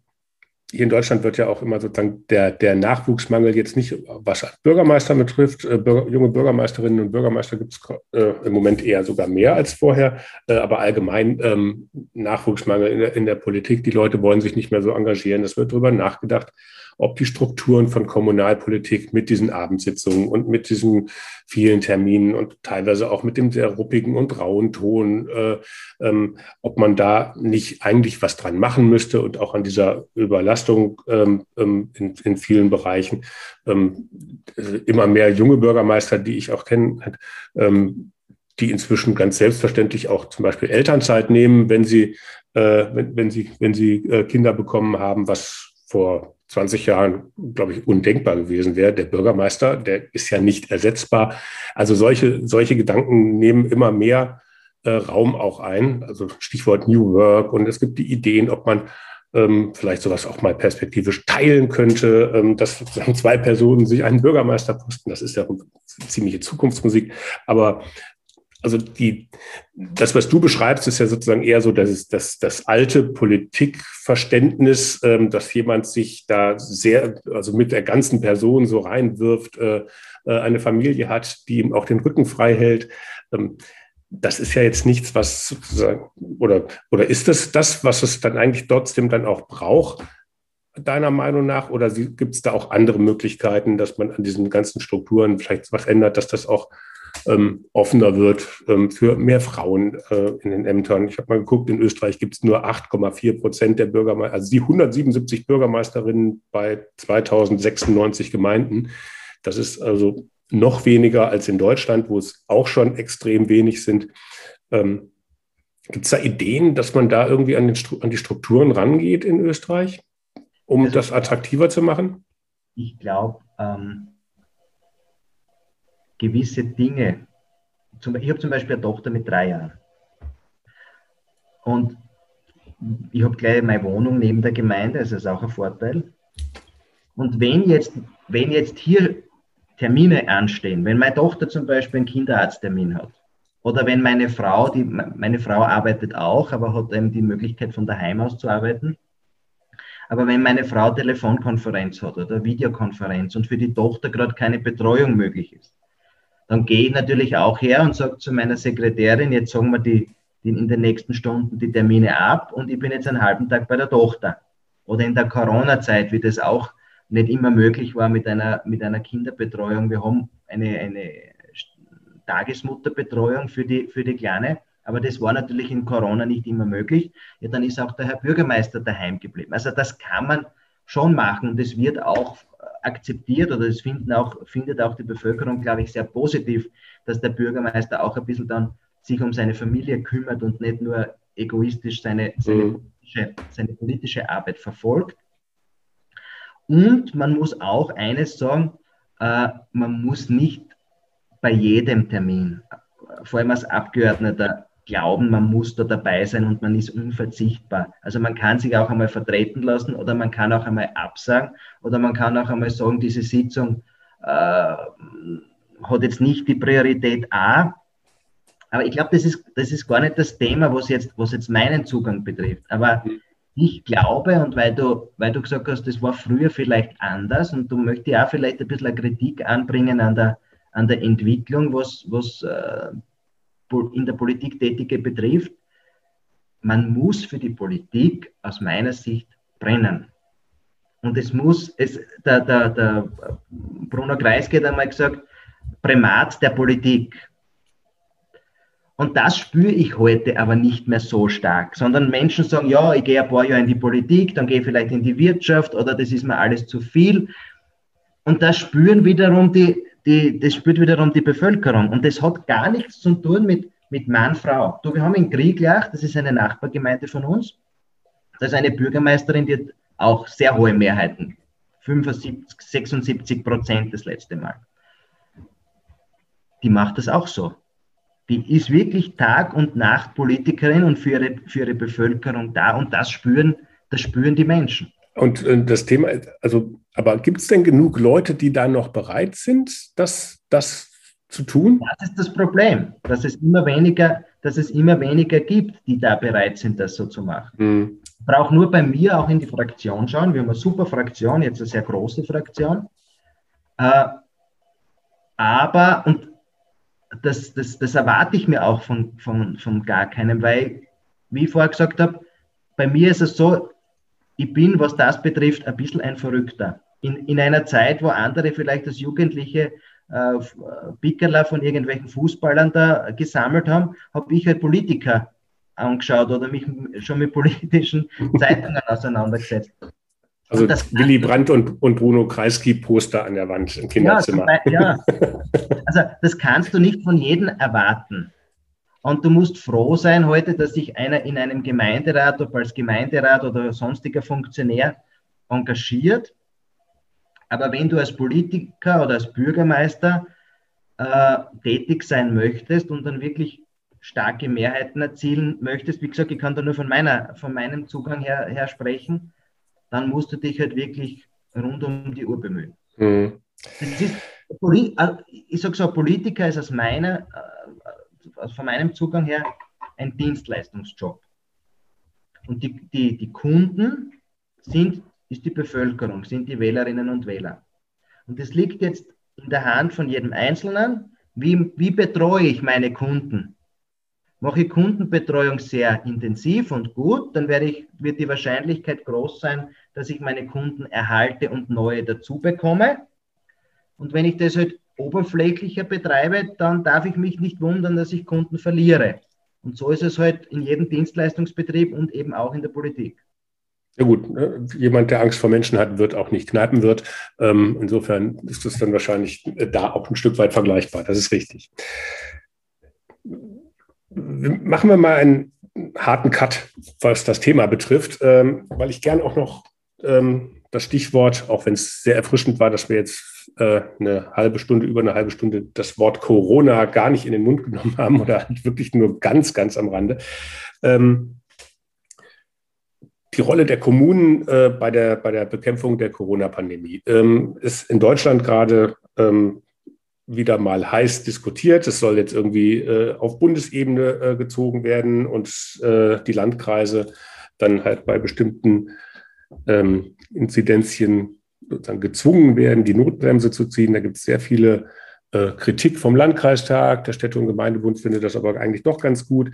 hier in Deutschland wird ja auch immer sozusagen der, der Nachwuchsmangel jetzt nicht, was Bürgermeister betrifft. Äh, Bürger, junge Bürgermeisterinnen und Bürgermeister gibt es äh, im Moment eher sogar mehr als vorher, äh, aber allgemein ähm, Nachwuchsmangel in der, in der Politik. Die Leute wollen sich nicht mehr so engagieren. Es wird darüber nachgedacht, ob die Strukturen von Kommunalpolitik mit diesen Abendsitzungen und mit diesen vielen Terminen und teilweise auch mit dem sehr ruppigen und rauen Ton, äh, ähm, ob man da nicht eigentlich was dran machen müsste und auch an dieser Überlastung ähm, ähm in, in, vielen Bereichen. Ähm, äh, immer mehr junge Bürgermeister, die ich auch kenne, ähm, die inzwischen ganz selbstverständlich auch zum Beispiel Elternzeit nehmen, wenn sie, äh, wenn, wenn sie, wenn sie äh, Kinder bekommen haben, was vor 20 Jahren, glaube ich, undenkbar gewesen wäre. Der Bürgermeister, der ist ja nicht ersetzbar. Also solche, solche Gedanken nehmen immer mehr äh, Raum auch ein. Also Stichwort New Work. Und es gibt die Ideen, ob man ähm, vielleicht sowas auch mal perspektivisch teilen könnte, ähm, dass zwei Personen sich einen Bürgermeister posten. Das ist ja ziemliche Zukunftsmusik. Aber also die, das, was du beschreibst, ist ja sozusagen eher so das, das, das alte Politikverständnis, ähm, dass jemand sich da sehr, also mit der ganzen Person so reinwirft, äh, äh, eine Familie hat, die ihm auch den Rücken frei hält. Ähm, das ist ja jetzt nichts, was sozusagen, oder, oder ist das das, was es dann eigentlich trotzdem dann auch braucht, deiner Meinung nach? Oder gibt es da auch andere Möglichkeiten, dass man an diesen ganzen Strukturen vielleicht was ändert, dass das auch ähm, offener wird ähm, für mehr Frauen äh, in den Ämtern. Ich habe mal geguckt, in Österreich gibt es nur 8,4 Prozent der Bürgermeister, also die 177 Bürgermeisterinnen bei 2096 Gemeinden. Das ist also noch weniger als in Deutschland, wo es auch schon extrem wenig sind. Ähm, Gibt es da Ideen, dass man da irgendwie an, den, an, die Strukturen rangeht in Österreich, um also, das attraktiver zu machen? Ich glaube, ähm, gewisse Dinge. ich habe zum Beispiel eine Tochter mit drei Jahren. Und ich habe gleich meine Wohnung neben der Gemeinde, das ist auch ein Vorteil. Und wenn jetzt, wenn jetzt hier Termine anstehen, wenn meine Tochter zum Beispiel einen Kinderarzttermin hat, oder wenn meine Frau, die, meine Frau arbeitet auch, aber hat eben die Möglichkeit von daheim aus zu arbeiten. Aber wenn meine Frau Telefonkonferenz hat oder Videokonferenz und für die Tochter gerade keine Betreuung möglich ist, dann gehe ich natürlich auch her und sage zu meiner Sekretärin, jetzt sagen wir die, die in den nächsten Stunden die Termine ab und ich bin jetzt einen halben Tag bei der Tochter. Oder in der Corona-Zeit, wie das auch nicht immer möglich war mit einer, mit einer Kinderbetreuung. Wir haben eine, eine Tagesmutterbetreuung für die, für die Kleine, aber das war natürlich in Corona nicht immer möglich. Ja, dann ist auch der Herr Bürgermeister daheim geblieben. Also das kann man schon machen und es wird auch akzeptiert oder es auch, findet auch die Bevölkerung, glaube ich, sehr positiv, dass der Bürgermeister auch ein bisschen dann sich um seine Familie kümmert und nicht nur egoistisch seine, seine, mhm. politische, seine politische Arbeit verfolgt. Und man muss auch eines sagen, äh, man muss nicht bei jedem Termin vor allem als Abgeordneter glauben, man muss da dabei sein und man ist unverzichtbar. Also man kann sich auch einmal vertreten lassen oder man kann auch einmal absagen oder man kann auch einmal sagen, diese Sitzung äh, hat jetzt nicht die Priorität A. Aber ich glaube, das ist, das ist gar nicht das Thema, was jetzt, was jetzt meinen Zugang betrifft. Aber ich glaube, und weil du, weil du gesagt hast, das war früher vielleicht anders und du möchtest auch vielleicht ein bisschen eine Kritik anbringen an der, an der Entwicklung, was, was äh, in der Politik Tätige betrifft, man muss für die Politik aus meiner Sicht brennen. Und es muss, es, der, der, der Bruno Kreisky hat einmal gesagt, Primat der Politik. Und das spüre ich heute aber nicht mehr so stark, sondern Menschen sagen, ja, ich gehe ein paar Jahre in die Politik, dann gehe ich vielleicht in die Wirtschaft oder das ist mir alles zu viel. Und das spüren wiederum die, die, das spürt wiederum die Bevölkerung. Und das hat gar nichts zu tun mit, mit Mann, Frau. Du, wir haben in Krieglach, das ist eine Nachbargemeinde von uns, da ist eine Bürgermeisterin, die hat auch sehr hohe Mehrheiten. 75, 76 Prozent das letzte Mal. Die macht das auch so. Die ist wirklich Tag und Nacht Politikerin und für ihre, für ihre Bevölkerung da und das spüren, das spüren die Menschen. Und äh, das Thema, also, aber gibt es denn genug Leute, die da noch bereit sind, das, das zu tun? Das ist das Problem, dass es immer weniger, dass es immer weniger gibt, die da bereit sind, das so zu machen. Mhm. Ich brauche nur bei mir auch in die Fraktion schauen. Wir haben eine super Fraktion, jetzt eine sehr große Fraktion. Äh, aber, und das, das, das erwarte ich mir auch von, von, von gar keinem, weil, wie ich vorher gesagt habe, bei mir ist es so, ich bin, was das betrifft, ein bisschen ein Verrückter. In, in einer Zeit, wo andere vielleicht als Jugendliche äh, Pickerler von irgendwelchen Fußballern da gesammelt haben, habe ich halt Politiker angeschaut oder mich schon mit politischen Zeitungen auseinandergesetzt. Also Willy Brandt und, und Bruno Kreisky Poster an der Wand im Kinderzimmer. Ja, ja, also das kannst du nicht von jedem erwarten. Und du musst froh sein heute, dass sich einer in einem Gemeinderat, ob als Gemeinderat oder sonstiger Funktionär engagiert. Aber wenn du als Politiker oder als Bürgermeister äh, tätig sein möchtest und dann wirklich starke Mehrheiten erzielen möchtest, wie gesagt, ich kann da nur von, meiner, von meinem Zugang her, her sprechen, dann musst du dich halt wirklich rund um die Uhr bemühen. Mhm. Ist, äh, ich sage so, Politiker ist aus meiner, äh, also von meinem Zugang her ein Dienstleistungsjob. Und die, die, die Kunden sind, ist die Bevölkerung, sind die Wählerinnen und Wähler. Und es liegt jetzt in der Hand von jedem Einzelnen, wie, wie betreue ich meine Kunden? Mache ich Kundenbetreuung sehr intensiv und gut, dann werde ich, wird die Wahrscheinlichkeit groß sein, dass ich meine Kunden erhalte und neue dazu bekomme. Und wenn ich das halt oberflächlicher betreibe, dann darf ich mich nicht wundern, dass ich Kunden verliere. Und so ist es halt in jedem Dienstleistungsbetrieb und eben auch in der Politik. Ja gut, ne? jemand, der Angst vor Menschen hat, wird auch nicht kneipen wird. Ähm, insofern ist das dann wahrscheinlich äh, da auch ein Stück weit vergleichbar. Das ist richtig. Machen wir mal einen harten Cut, was das Thema betrifft, ähm, weil ich gern auch noch ähm, das Stichwort, auch wenn es sehr erfrischend war, dass wir jetzt äh, eine halbe Stunde, über eine halbe Stunde das Wort Corona gar nicht in den Mund genommen haben oder wirklich nur ganz, ganz am Rande. Ähm, die Rolle der Kommunen äh, bei, der, bei der Bekämpfung der Corona-Pandemie ähm, ist in Deutschland gerade ähm, wieder mal heiß diskutiert. Es soll jetzt irgendwie äh, auf Bundesebene äh, gezogen werden und äh, die Landkreise dann halt bei bestimmten ähm, Inzidenzien sozusagen gezwungen werden, die Notbremse zu ziehen. Da gibt es sehr viele äh, Kritik vom Landkreistag. Der Städte- und Gemeindebund findet das aber eigentlich doch ganz gut.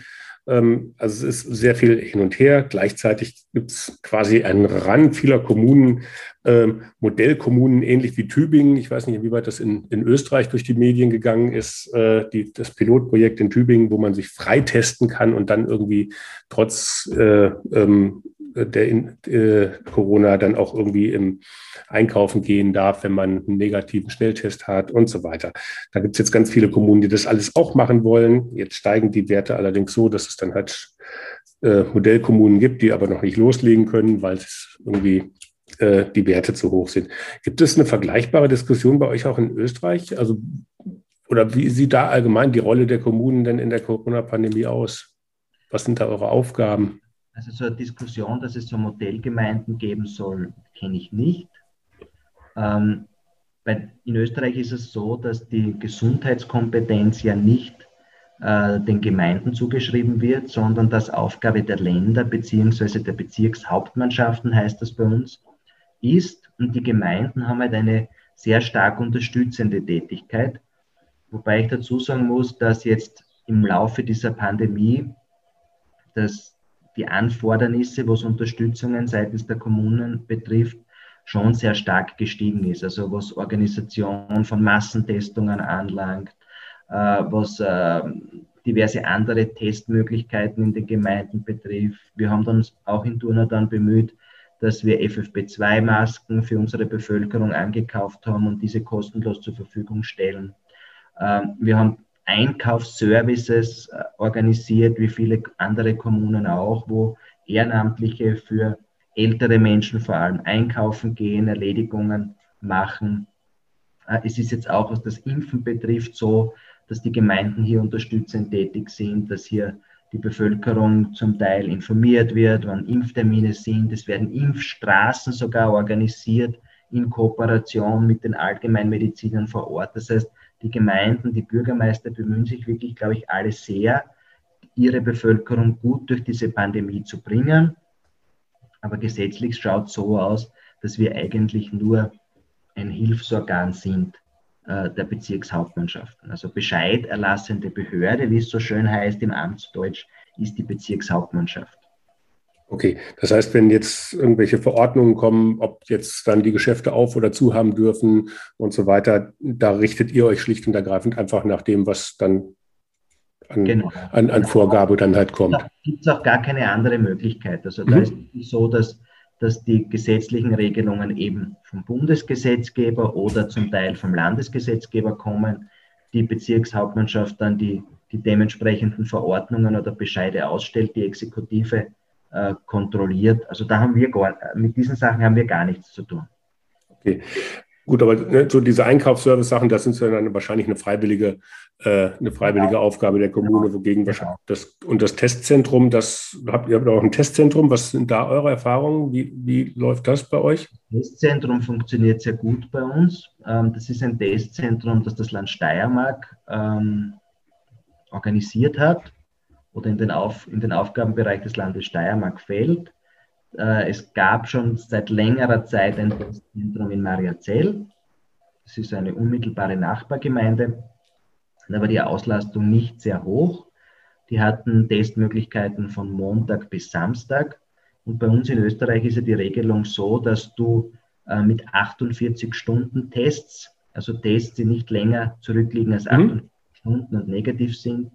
Ähm, also es ist sehr viel hin und her. Gleichzeitig gibt es quasi einen Rand vieler Kommunen, ähm, Modellkommunen, ähnlich wie Tübingen. Ich weiß nicht, inwieweit das in, in Österreich durch die Medien gegangen ist, äh, die, das Pilotprojekt in Tübingen, wo man sich freitesten kann und dann irgendwie trotz äh, ähm, der in, äh, Corona dann auch irgendwie im Einkaufen gehen darf, wenn man einen negativen Schnelltest hat und so weiter. Da gibt es jetzt ganz viele Kommunen, die das alles auch machen wollen. Jetzt steigen die Werte allerdings so, dass es dann halt äh, Modellkommunen gibt, die aber noch nicht loslegen können, weil es irgendwie äh, die Werte zu hoch sind. Gibt es eine vergleichbare Diskussion bei euch auch in Österreich? Also oder wie sieht da allgemein die Rolle der Kommunen denn in der Corona-Pandemie aus? Was sind da eure Aufgaben? Also so eine Diskussion, dass es so Modellgemeinden geben soll, kenne ich nicht. Ähm, in Österreich ist es so, dass die Gesundheitskompetenz ja nicht äh, den Gemeinden zugeschrieben wird, sondern dass Aufgabe der Länder bzw. der Bezirkshauptmannschaften, heißt das bei uns, ist. Und die Gemeinden haben halt eine sehr stark unterstützende Tätigkeit. Wobei ich dazu sagen muss, dass jetzt im Laufe dieser Pandemie dass die Anfordernisse, was Unterstützungen seitens der Kommunen betrifft, schon sehr stark gestiegen ist. Also was Organisation von Massentestungen anlangt, äh, was äh, diverse andere Testmöglichkeiten in den Gemeinden betrifft. Wir haben uns auch in Turner dann bemüht, dass wir FFP2-Masken für unsere Bevölkerung angekauft haben und diese kostenlos zur Verfügung stellen. Ähm, wir haben Einkaufsservices äh, organisiert, wie viele andere Kommunen auch, wo Ehrenamtliche für ältere Menschen vor allem einkaufen gehen, Erledigungen machen. Äh, es ist jetzt auch, was das Impfen betrifft, so, dass die Gemeinden hier unterstützend tätig sind, dass hier die Bevölkerung zum Teil informiert wird, wann Impftermine sind. Es werden Impfstraßen sogar organisiert in Kooperation mit den Allgemeinmedizinern vor Ort. Das heißt, die Gemeinden, die Bürgermeister bemühen sich wirklich, glaube ich, alle sehr, ihre Bevölkerung gut durch diese Pandemie zu bringen. Aber gesetzlich schaut so aus, dass wir eigentlich nur ein Hilfsorgan sind äh, der Bezirkshauptmannschaften. Also Bescheid erlassende Behörde, wie es so schön heißt im Amtsdeutsch, ist die Bezirkshauptmannschaft. Okay, das heißt, wenn jetzt irgendwelche Verordnungen kommen, ob jetzt dann die Geschäfte auf oder zu haben dürfen und so weiter, da richtet ihr euch schlicht und ergreifend einfach nach dem, was dann an, genau. an, an Vorgabe dann halt kommt. Da gibt es auch gar keine andere Möglichkeit. Also da mhm. ist es so, dass, dass die gesetzlichen Regelungen eben vom Bundesgesetzgeber oder zum Teil vom Landesgesetzgeber kommen, die Bezirkshauptmannschaft dann die, die dementsprechenden Verordnungen oder Bescheide ausstellt, die Exekutive äh, kontrolliert. Also da haben wir gar, mit diesen Sachen haben wir gar nichts zu tun. Okay. Gut, aber ne, so diese Einkaufsservice-Sachen, das sind dann wahrscheinlich eine freiwillige, äh, eine freiwillige genau. Aufgabe der Kommune, wogegen genau. wahrscheinlich das und das Testzentrum, das habt ihr habt auch ein Testzentrum. Was sind da eure Erfahrungen? Wie, wie läuft das bei euch? Das Testzentrum funktioniert sehr gut bei uns. Ähm, das ist ein Testzentrum, das das Land Steiermark ähm, organisiert hat oder in den, Auf, in den Aufgabenbereich des Landes Steiermark fällt. Äh, es gab schon seit längerer Zeit ein Testzentrum in Mariazell. Das ist eine unmittelbare Nachbargemeinde. Da war die Auslastung nicht sehr hoch. Die hatten Testmöglichkeiten von Montag bis Samstag. Und bei uns in Österreich ist ja die Regelung so, dass du äh, mit 48 Stunden Tests, also Tests, die nicht länger zurückliegen als 48 mhm. Stunden und negativ sind,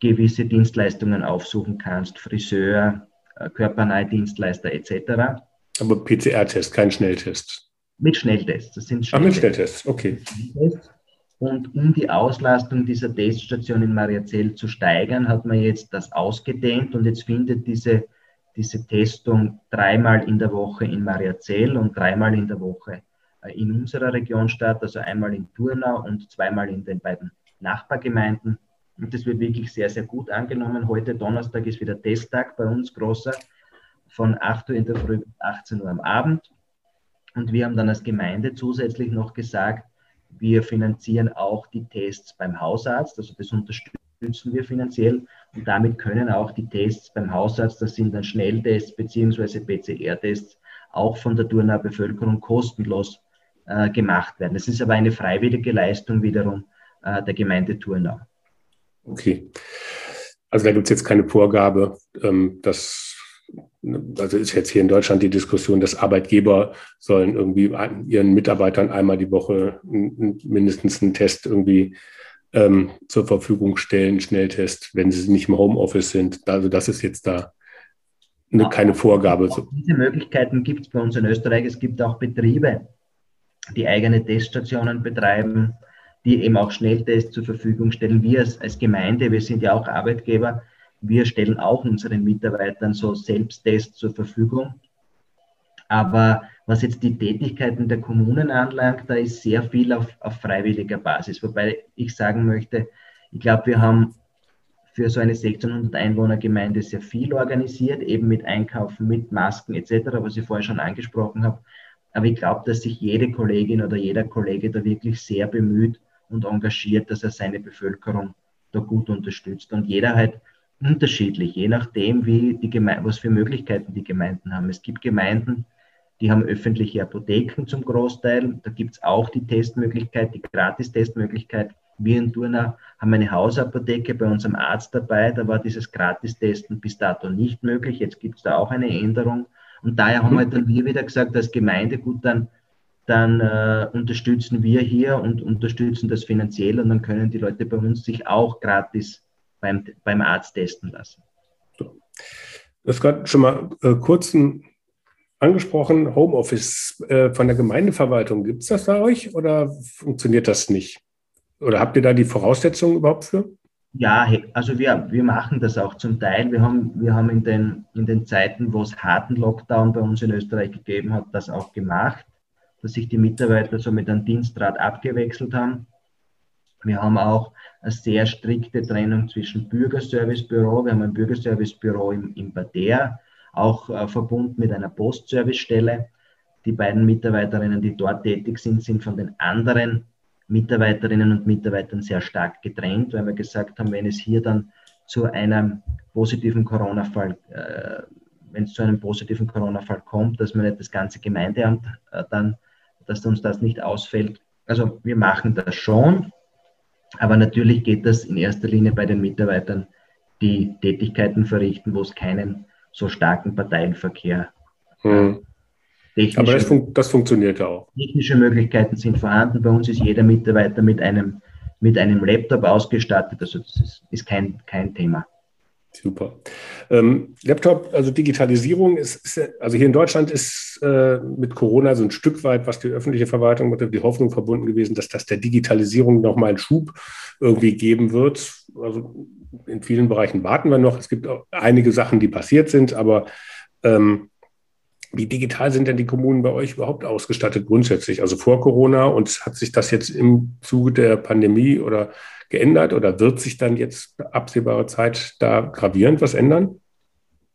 gewisse Dienstleistungen aufsuchen kannst, Friseur, äh, körpernahe Dienstleister etc. Aber PCR-Test, kein Schnelltest. Mit Schnelltests. Das sind Schnelltests. Ach, mit Schnelltests, okay. Und um die Auslastung dieser Teststation in Mariazell zu steigern, hat man jetzt das ausgedehnt und jetzt findet diese, diese Testung dreimal in der Woche in Mariazell und dreimal in der Woche äh, in unserer Region statt, also einmal in Turnau und zweimal in den beiden Nachbargemeinden. Und das wird wirklich sehr, sehr gut angenommen. Heute Donnerstag ist wieder Testtag bei uns, großer, von 8 Uhr in der Früh bis 18 Uhr am Abend. Und wir haben dann als Gemeinde zusätzlich noch gesagt, wir finanzieren auch die Tests beim Hausarzt, also das unterstützen wir finanziell. Und damit können auch die Tests beim Hausarzt, das sind dann Schnelltests bzw. PCR-Tests, auch von der Turner Bevölkerung kostenlos äh, gemacht werden. Das ist aber eine freiwillige Leistung wiederum äh, der Gemeinde Turnau. Okay. Also da gibt es jetzt keine Vorgabe, ähm, dass, also ist jetzt hier in Deutschland die Diskussion, dass Arbeitgeber sollen irgendwie ihren Mitarbeitern einmal die Woche mindestens einen Test irgendwie ähm, zur Verfügung stellen, einen Schnelltest, wenn sie nicht im Homeoffice sind. Also das ist jetzt da eine, keine Vorgabe. Diese Möglichkeiten gibt es bei uns in Österreich. Es gibt auch Betriebe, die eigene Teststationen betreiben die eben auch Schnelltests zur Verfügung stellen. Wir als, als Gemeinde, wir sind ja auch Arbeitgeber, wir stellen auch unseren Mitarbeitern so Selbsttests zur Verfügung. Aber Was jetzt die Tätigkeiten der Kommunen anlangt, da ist sehr viel auf, auf freiwilliger Basis. Wobei ich sagen möchte, ich glaube, wir haben für so eine 1600 Einwohner Gemeinde sehr viel organisiert, eben mit Einkaufen, mit Masken etc., was ich vorher schon angesprochen habe. Aber ich glaube, dass sich jede Kollegin oder jeder Kollege da wirklich sehr bemüht und engagiert, dass er seine Bevölkerung da gut unterstützt. Und jeder halt unterschiedlich, je nachdem, wie die Geme was für Möglichkeiten die Gemeinden haben. Es gibt Gemeinden, die haben öffentliche Apotheken zum Großteil. Da gibt es auch die Testmöglichkeit, die Gratis-Testmöglichkeit. Wir in Turner haben eine Hausapotheke bei unserem Arzt dabei. Da war dieses Gratis-Testen bis dato nicht möglich. Jetzt gibt es da auch eine Änderung. Und daher haben halt dann wir wieder gesagt, als Gemeinde, gut, dann, dann äh, unterstützen wir hier und unterstützen das finanziell und dann können die Leute bei uns sich auch gratis beim, beim Arzt testen lassen. Du hast gerade schon mal äh, kurz angesprochen, Homeoffice äh, von der Gemeindeverwaltung. Gibt es das bei euch oder funktioniert das nicht? Oder habt ihr da die Voraussetzungen überhaupt für? Ja, also wir, wir machen das auch zum Teil. Wir haben, wir haben in, den, in den Zeiten, wo es harten Lockdown bei uns in Österreich gegeben hat, das auch gemacht, dass sich die Mitarbeiter so mit einem Dienstrat abgewechselt haben. Wir haben auch eine sehr strikte Trennung zwischen Bürgerservicebüro. Wir haben ein Bürgerservicebüro im, im Bader, auch äh, verbunden mit einer Postservicestelle. Die beiden Mitarbeiterinnen, die dort tätig sind, sind von den anderen Mitarbeiterinnen und Mitarbeitern sehr stark getrennt, weil wir gesagt haben, wenn es hier dann zu einem positiven Corona-Fall, äh, wenn es zu einem positiven Corona-Fall kommt, dass man nicht das ganze Gemeindeamt äh, dann, dass uns das nicht ausfällt. Also wir machen das schon, aber natürlich geht das in erster Linie bei den Mitarbeitern, die Tätigkeiten verrichten, wo es keinen so starken Parteienverkehr hm. Aber das, fun das funktioniert ja auch. Technische Möglichkeiten sind vorhanden. Bei uns ist jeder Mitarbeiter mit einem, mit einem Laptop ausgestattet. Also das ist, ist kein, kein Thema. Super. Ähm, Laptop, also Digitalisierung ist, ist, also hier in Deutschland ist äh, mit Corona so ein Stück weit, was die öffentliche Verwaltung mit die Hoffnung verbunden gewesen, dass das der Digitalisierung nochmal einen Schub irgendwie geben wird. Also in vielen Bereichen warten wir noch. Es gibt auch einige Sachen, die passiert sind, aber ähm, wie digital sind denn die Kommunen bei euch überhaupt ausgestattet grundsätzlich? Also vor Corona und hat sich das jetzt im Zuge der Pandemie oder geändert oder wird sich dann jetzt absehbare Zeit da gravierend was ändern?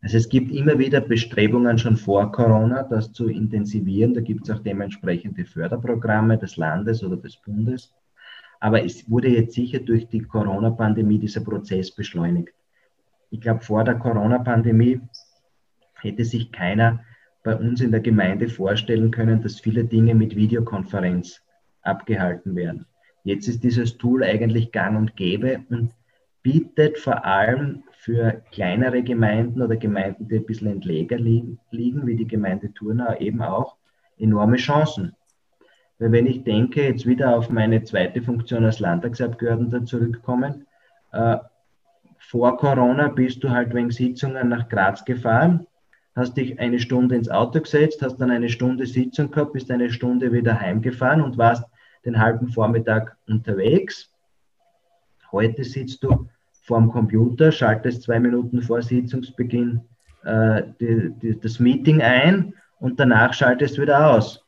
Also es gibt immer wieder Bestrebungen schon vor Corona, das zu intensivieren. Da gibt es auch dementsprechende Förderprogramme des Landes oder des Bundes. Aber es wurde jetzt sicher durch die Corona-Pandemie dieser Prozess beschleunigt. Ich glaube, vor der Corona-Pandemie hätte sich keiner bei uns in der Gemeinde vorstellen können, dass viele Dinge mit Videokonferenz abgehalten werden. Jetzt ist dieses Tool eigentlich gang und gäbe und bietet vor allem für kleinere Gemeinden oder Gemeinden, die ein bisschen entleger liegen, wie die Gemeinde Turnau, eben auch enorme Chancen. Weil wenn ich denke, jetzt wieder auf meine zweite Funktion als Landtagsabgeordneter zurückkommen, äh, vor Corona bist du halt wegen Sitzungen nach Graz gefahren, hast dich eine Stunde ins Auto gesetzt, hast dann eine Stunde Sitzung gehabt, bist eine Stunde wieder heimgefahren und warst den halben Vormittag unterwegs. Heute sitzt du vorm Computer, schaltest zwei Minuten vor Sitzungsbeginn äh, die, die, das Meeting ein und danach schaltest wieder aus.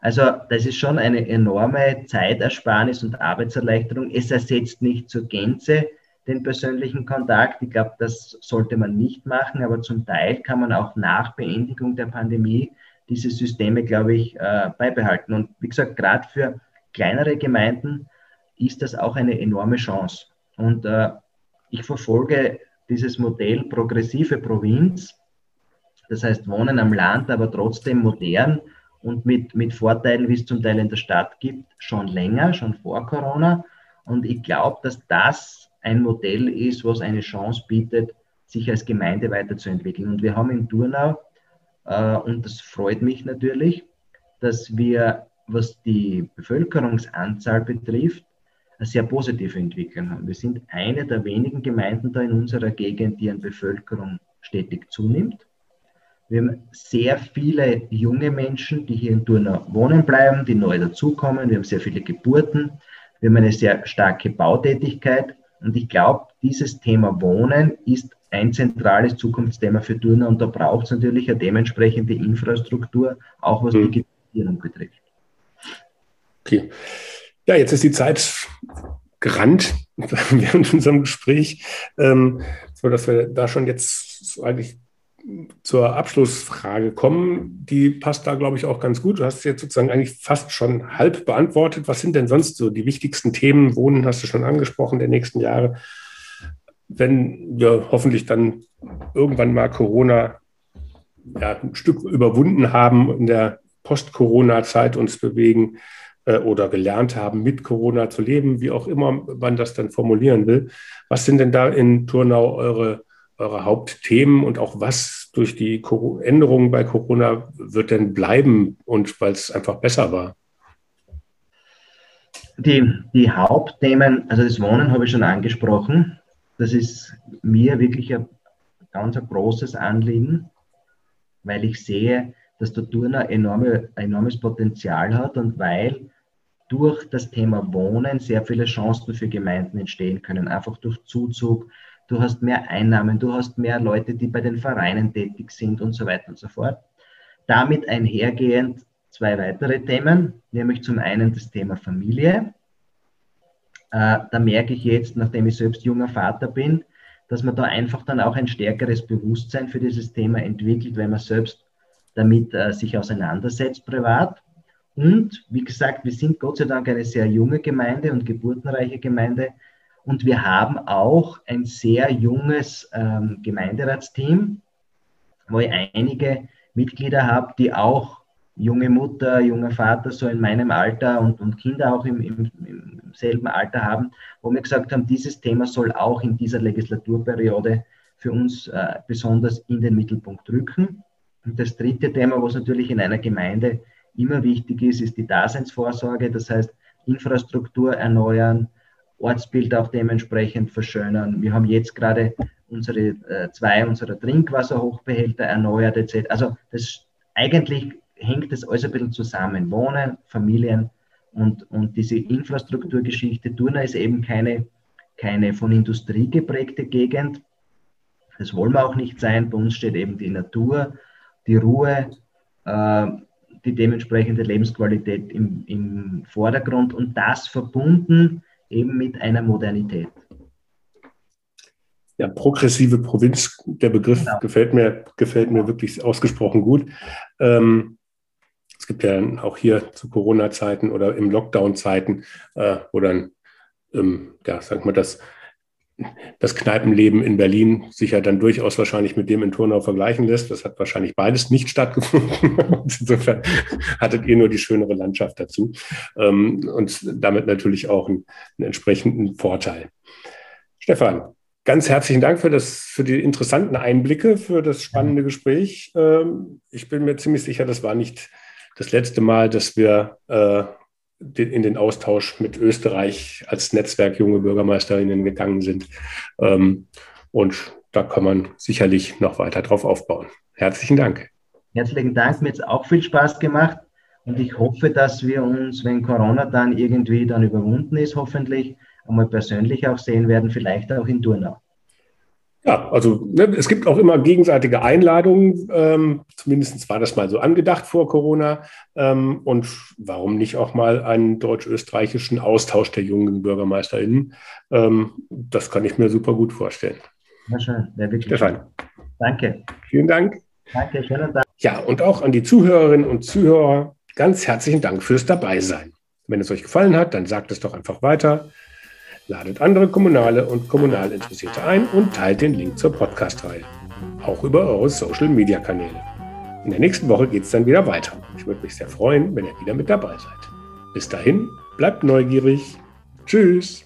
Also das ist schon eine enorme Zeitersparnis und Arbeitserleichterung. Es ersetzt nicht zur Gänze den persönlichen Kontakt. Ich glaube, das sollte man nicht machen, aber zum Teil kann man auch nach Beendigung der Pandemie diese Systeme, glaube ich, äh, beibehalten. Und wie gesagt, gerade für kleinere Gemeinden ist das auch eine enorme Chance. Und äh, ich verfolge dieses Modell progressive Provinz, das heißt Wohnen am Land, aber trotzdem modern und mit, mit Vorteilen, wie es zum Teil in der Stadt gibt, schon länger, schon vor Corona. Und ich glaube, dass das ein Modell ist, was eine Chance bietet, sich als Gemeinde weiterzuentwickeln. Und wir haben in Turnau, äh, und das freut mich natürlich, dass wir, was die Bevölkerungsanzahl betrifft, eine sehr positive Entwicklung haben. Wir sind eine der wenigen Gemeinden da in unserer Gegend, die an Bevölkerung stetig zunimmt. Wir haben sehr viele junge Menschen, die hier in Turnau wohnen bleiben, die neu dazukommen. Wir haben sehr viele Geburten. Wir haben eine sehr starke Bautätigkeit. Und ich glaube, dieses Thema Wohnen ist ein zentrales Zukunftsthema für Turner und da braucht es natürlich eine dementsprechende Infrastruktur, auch was mhm. die Digitalisierung betrifft. Okay. Ja, jetzt ist die Zeit gerannt während unserem Gespräch, ähm, so dass wir da schon jetzt eigentlich zur Abschlussfrage kommen. Die passt da, glaube ich, auch ganz gut. Du hast jetzt sozusagen eigentlich fast schon halb beantwortet. Was sind denn sonst so die wichtigsten Themen? Wohnen hast du schon angesprochen der nächsten Jahre. Wenn wir hoffentlich dann irgendwann mal Corona ja, ein Stück überwunden haben, in der Post-Corona-Zeit uns bewegen, oder gelernt haben, mit Corona zu leben, wie auch immer man das dann formulieren will. Was sind denn da in Turnau eure, eure Hauptthemen und auch was durch die Änderungen bei Corona wird denn bleiben und weil es einfach besser war? Die, die Hauptthemen, also das Wohnen habe ich schon angesprochen. Das ist mir wirklich ein ganz ein großes Anliegen, weil ich sehe, dass der Turner enorme, enormes Potenzial hat und weil durch das Thema Wohnen sehr viele Chancen für Gemeinden entstehen können, einfach durch Zuzug. Du hast mehr Einnahmen, du hast mehr Leute, die bei den Vereinen tätig sind und so weiter und so fort. Damit einhergehend zwei weitere Themen, nämlich zum einen das Thema Familie. Äh, da merke ich jetzt, nachdem ich selbst junger Vater bin, dass man da einfach dann auch ein stärkeres Bewusstsein für dieses Thema entwickelt, wenn man selbst damit äh, sich auseinandersetzt privat. Und wie gesagt, wir sind Gott sei Dank eine sehr junge Gemeinde und geburtenreiche Gemeinde. Und wir haben auch ein sehr junges ähm, Gemeinderatsteam, wo ich einige Mitglieder habe, die auch junge Mutter, junger Vater, so in meinem Alter und, und Kinder auch im, im, im selben Alter haben, wo wir gesagt haben, dieses Thema soll auch in dieser Legislaturperiode für uns äh, besonders in den Mittelpunkt rücken. Und das dritte Thema, was natürlich in einer Gemeinde immer wichtig ist, ist die Daseinsvorsorge, das heißt Infrastruktur erneuern, Ortsbild auch dementsprechend verschönern. Wir haben jetzt gerade unsere äh, zwei unserer Trinkwasserhochbehälter erneuert etc. Also das eigentlich hängt das alles ein bisschen zusammen. Wohnen, Familien und, und diese Infrastrukturgeschichte. Turner ist eben keine, keine von Industrie geprägte Gegend. Das wollen wir auch nicht sein. Bei uns steht eben die Natur, die Ruhe, äh, die dementsprechende Lebensqualität im, im Vordergrund und das verbunden eben mit einer Modernität. Ja, progressive Provinz, der Begriff genau. gefällt, mir, gefällt mir wirklich ausgesprochen gut. Ähm, es gibt ja auch hier zu Corona-Zeiten oder im Lockdown-Zeiten, äh, wo dann, ähm, ja, sag mal, das das Kneipenleben in Berlin sich ja dann durchaus wahrscheinlich mit dem in Turnau vergleichen lässt. Das hat wahrscheinlich beides nicht stattgefunden. Insofern hattet ihr nur die schönere Landschaft dazu ähm, und damit natürlich auch einen, einen entsprechenden Vorteil. Stefan, ganz herzlichen Dank für, das, für die interessanten Einblicke, für das spannende Gespräch. Ähm, ich bin mir ziemlich sicher, das war nicht das letzte Mal, dass wir äh, in den Austausch mit Österreich als Netzwerk junge Bürgermeisterinnen gegangen sind. Ähm, und da kann man sicherlich noch weiter drauf aufbauen. Herzlichen Dank. Herzlichen Dank, mir hat es auch viel Spaß gemacht und ich hoffe, dass wir uns, wenn Corona dann irgendwie dann überwunden ist, hoffentlich einmal persönlich auch sehen werden, vielleicht auch in Turnau. Ja, also ne, es gibt auch immer gegenseitige Einladungen. Ähm, zumindest war das mal so angedacht vor Corona. Ähm, und warum nicht auch mal einen deutsch-österreichischen Austausch der jungen BürgermeisterInnen? Ähm, das kann ich mir super gut vorstellen. Na schön, sehr wirklich. Stefan. Danke. Vielen Dank. Danke, schönen Dank. Ja, und auch an die Zuhörerinnen und Zuhörer ganz herzlichen Dank fürs Dabeisein. Wenn es euch gefallen hat, dann sagt es doch einfach weiter. Ladet andere Kommunale und Kommunalinteressierte ein und teilt den Link zur Podcast-Reihe. Auch über eure Social-Media-Kanäle. In der nächsten Woche geht es dann wieder weiter. Ich würde mich sehr freuen, wenn ihr wieder mit dabei seid. Bis dahin, bleibt neugierig. Tschüss.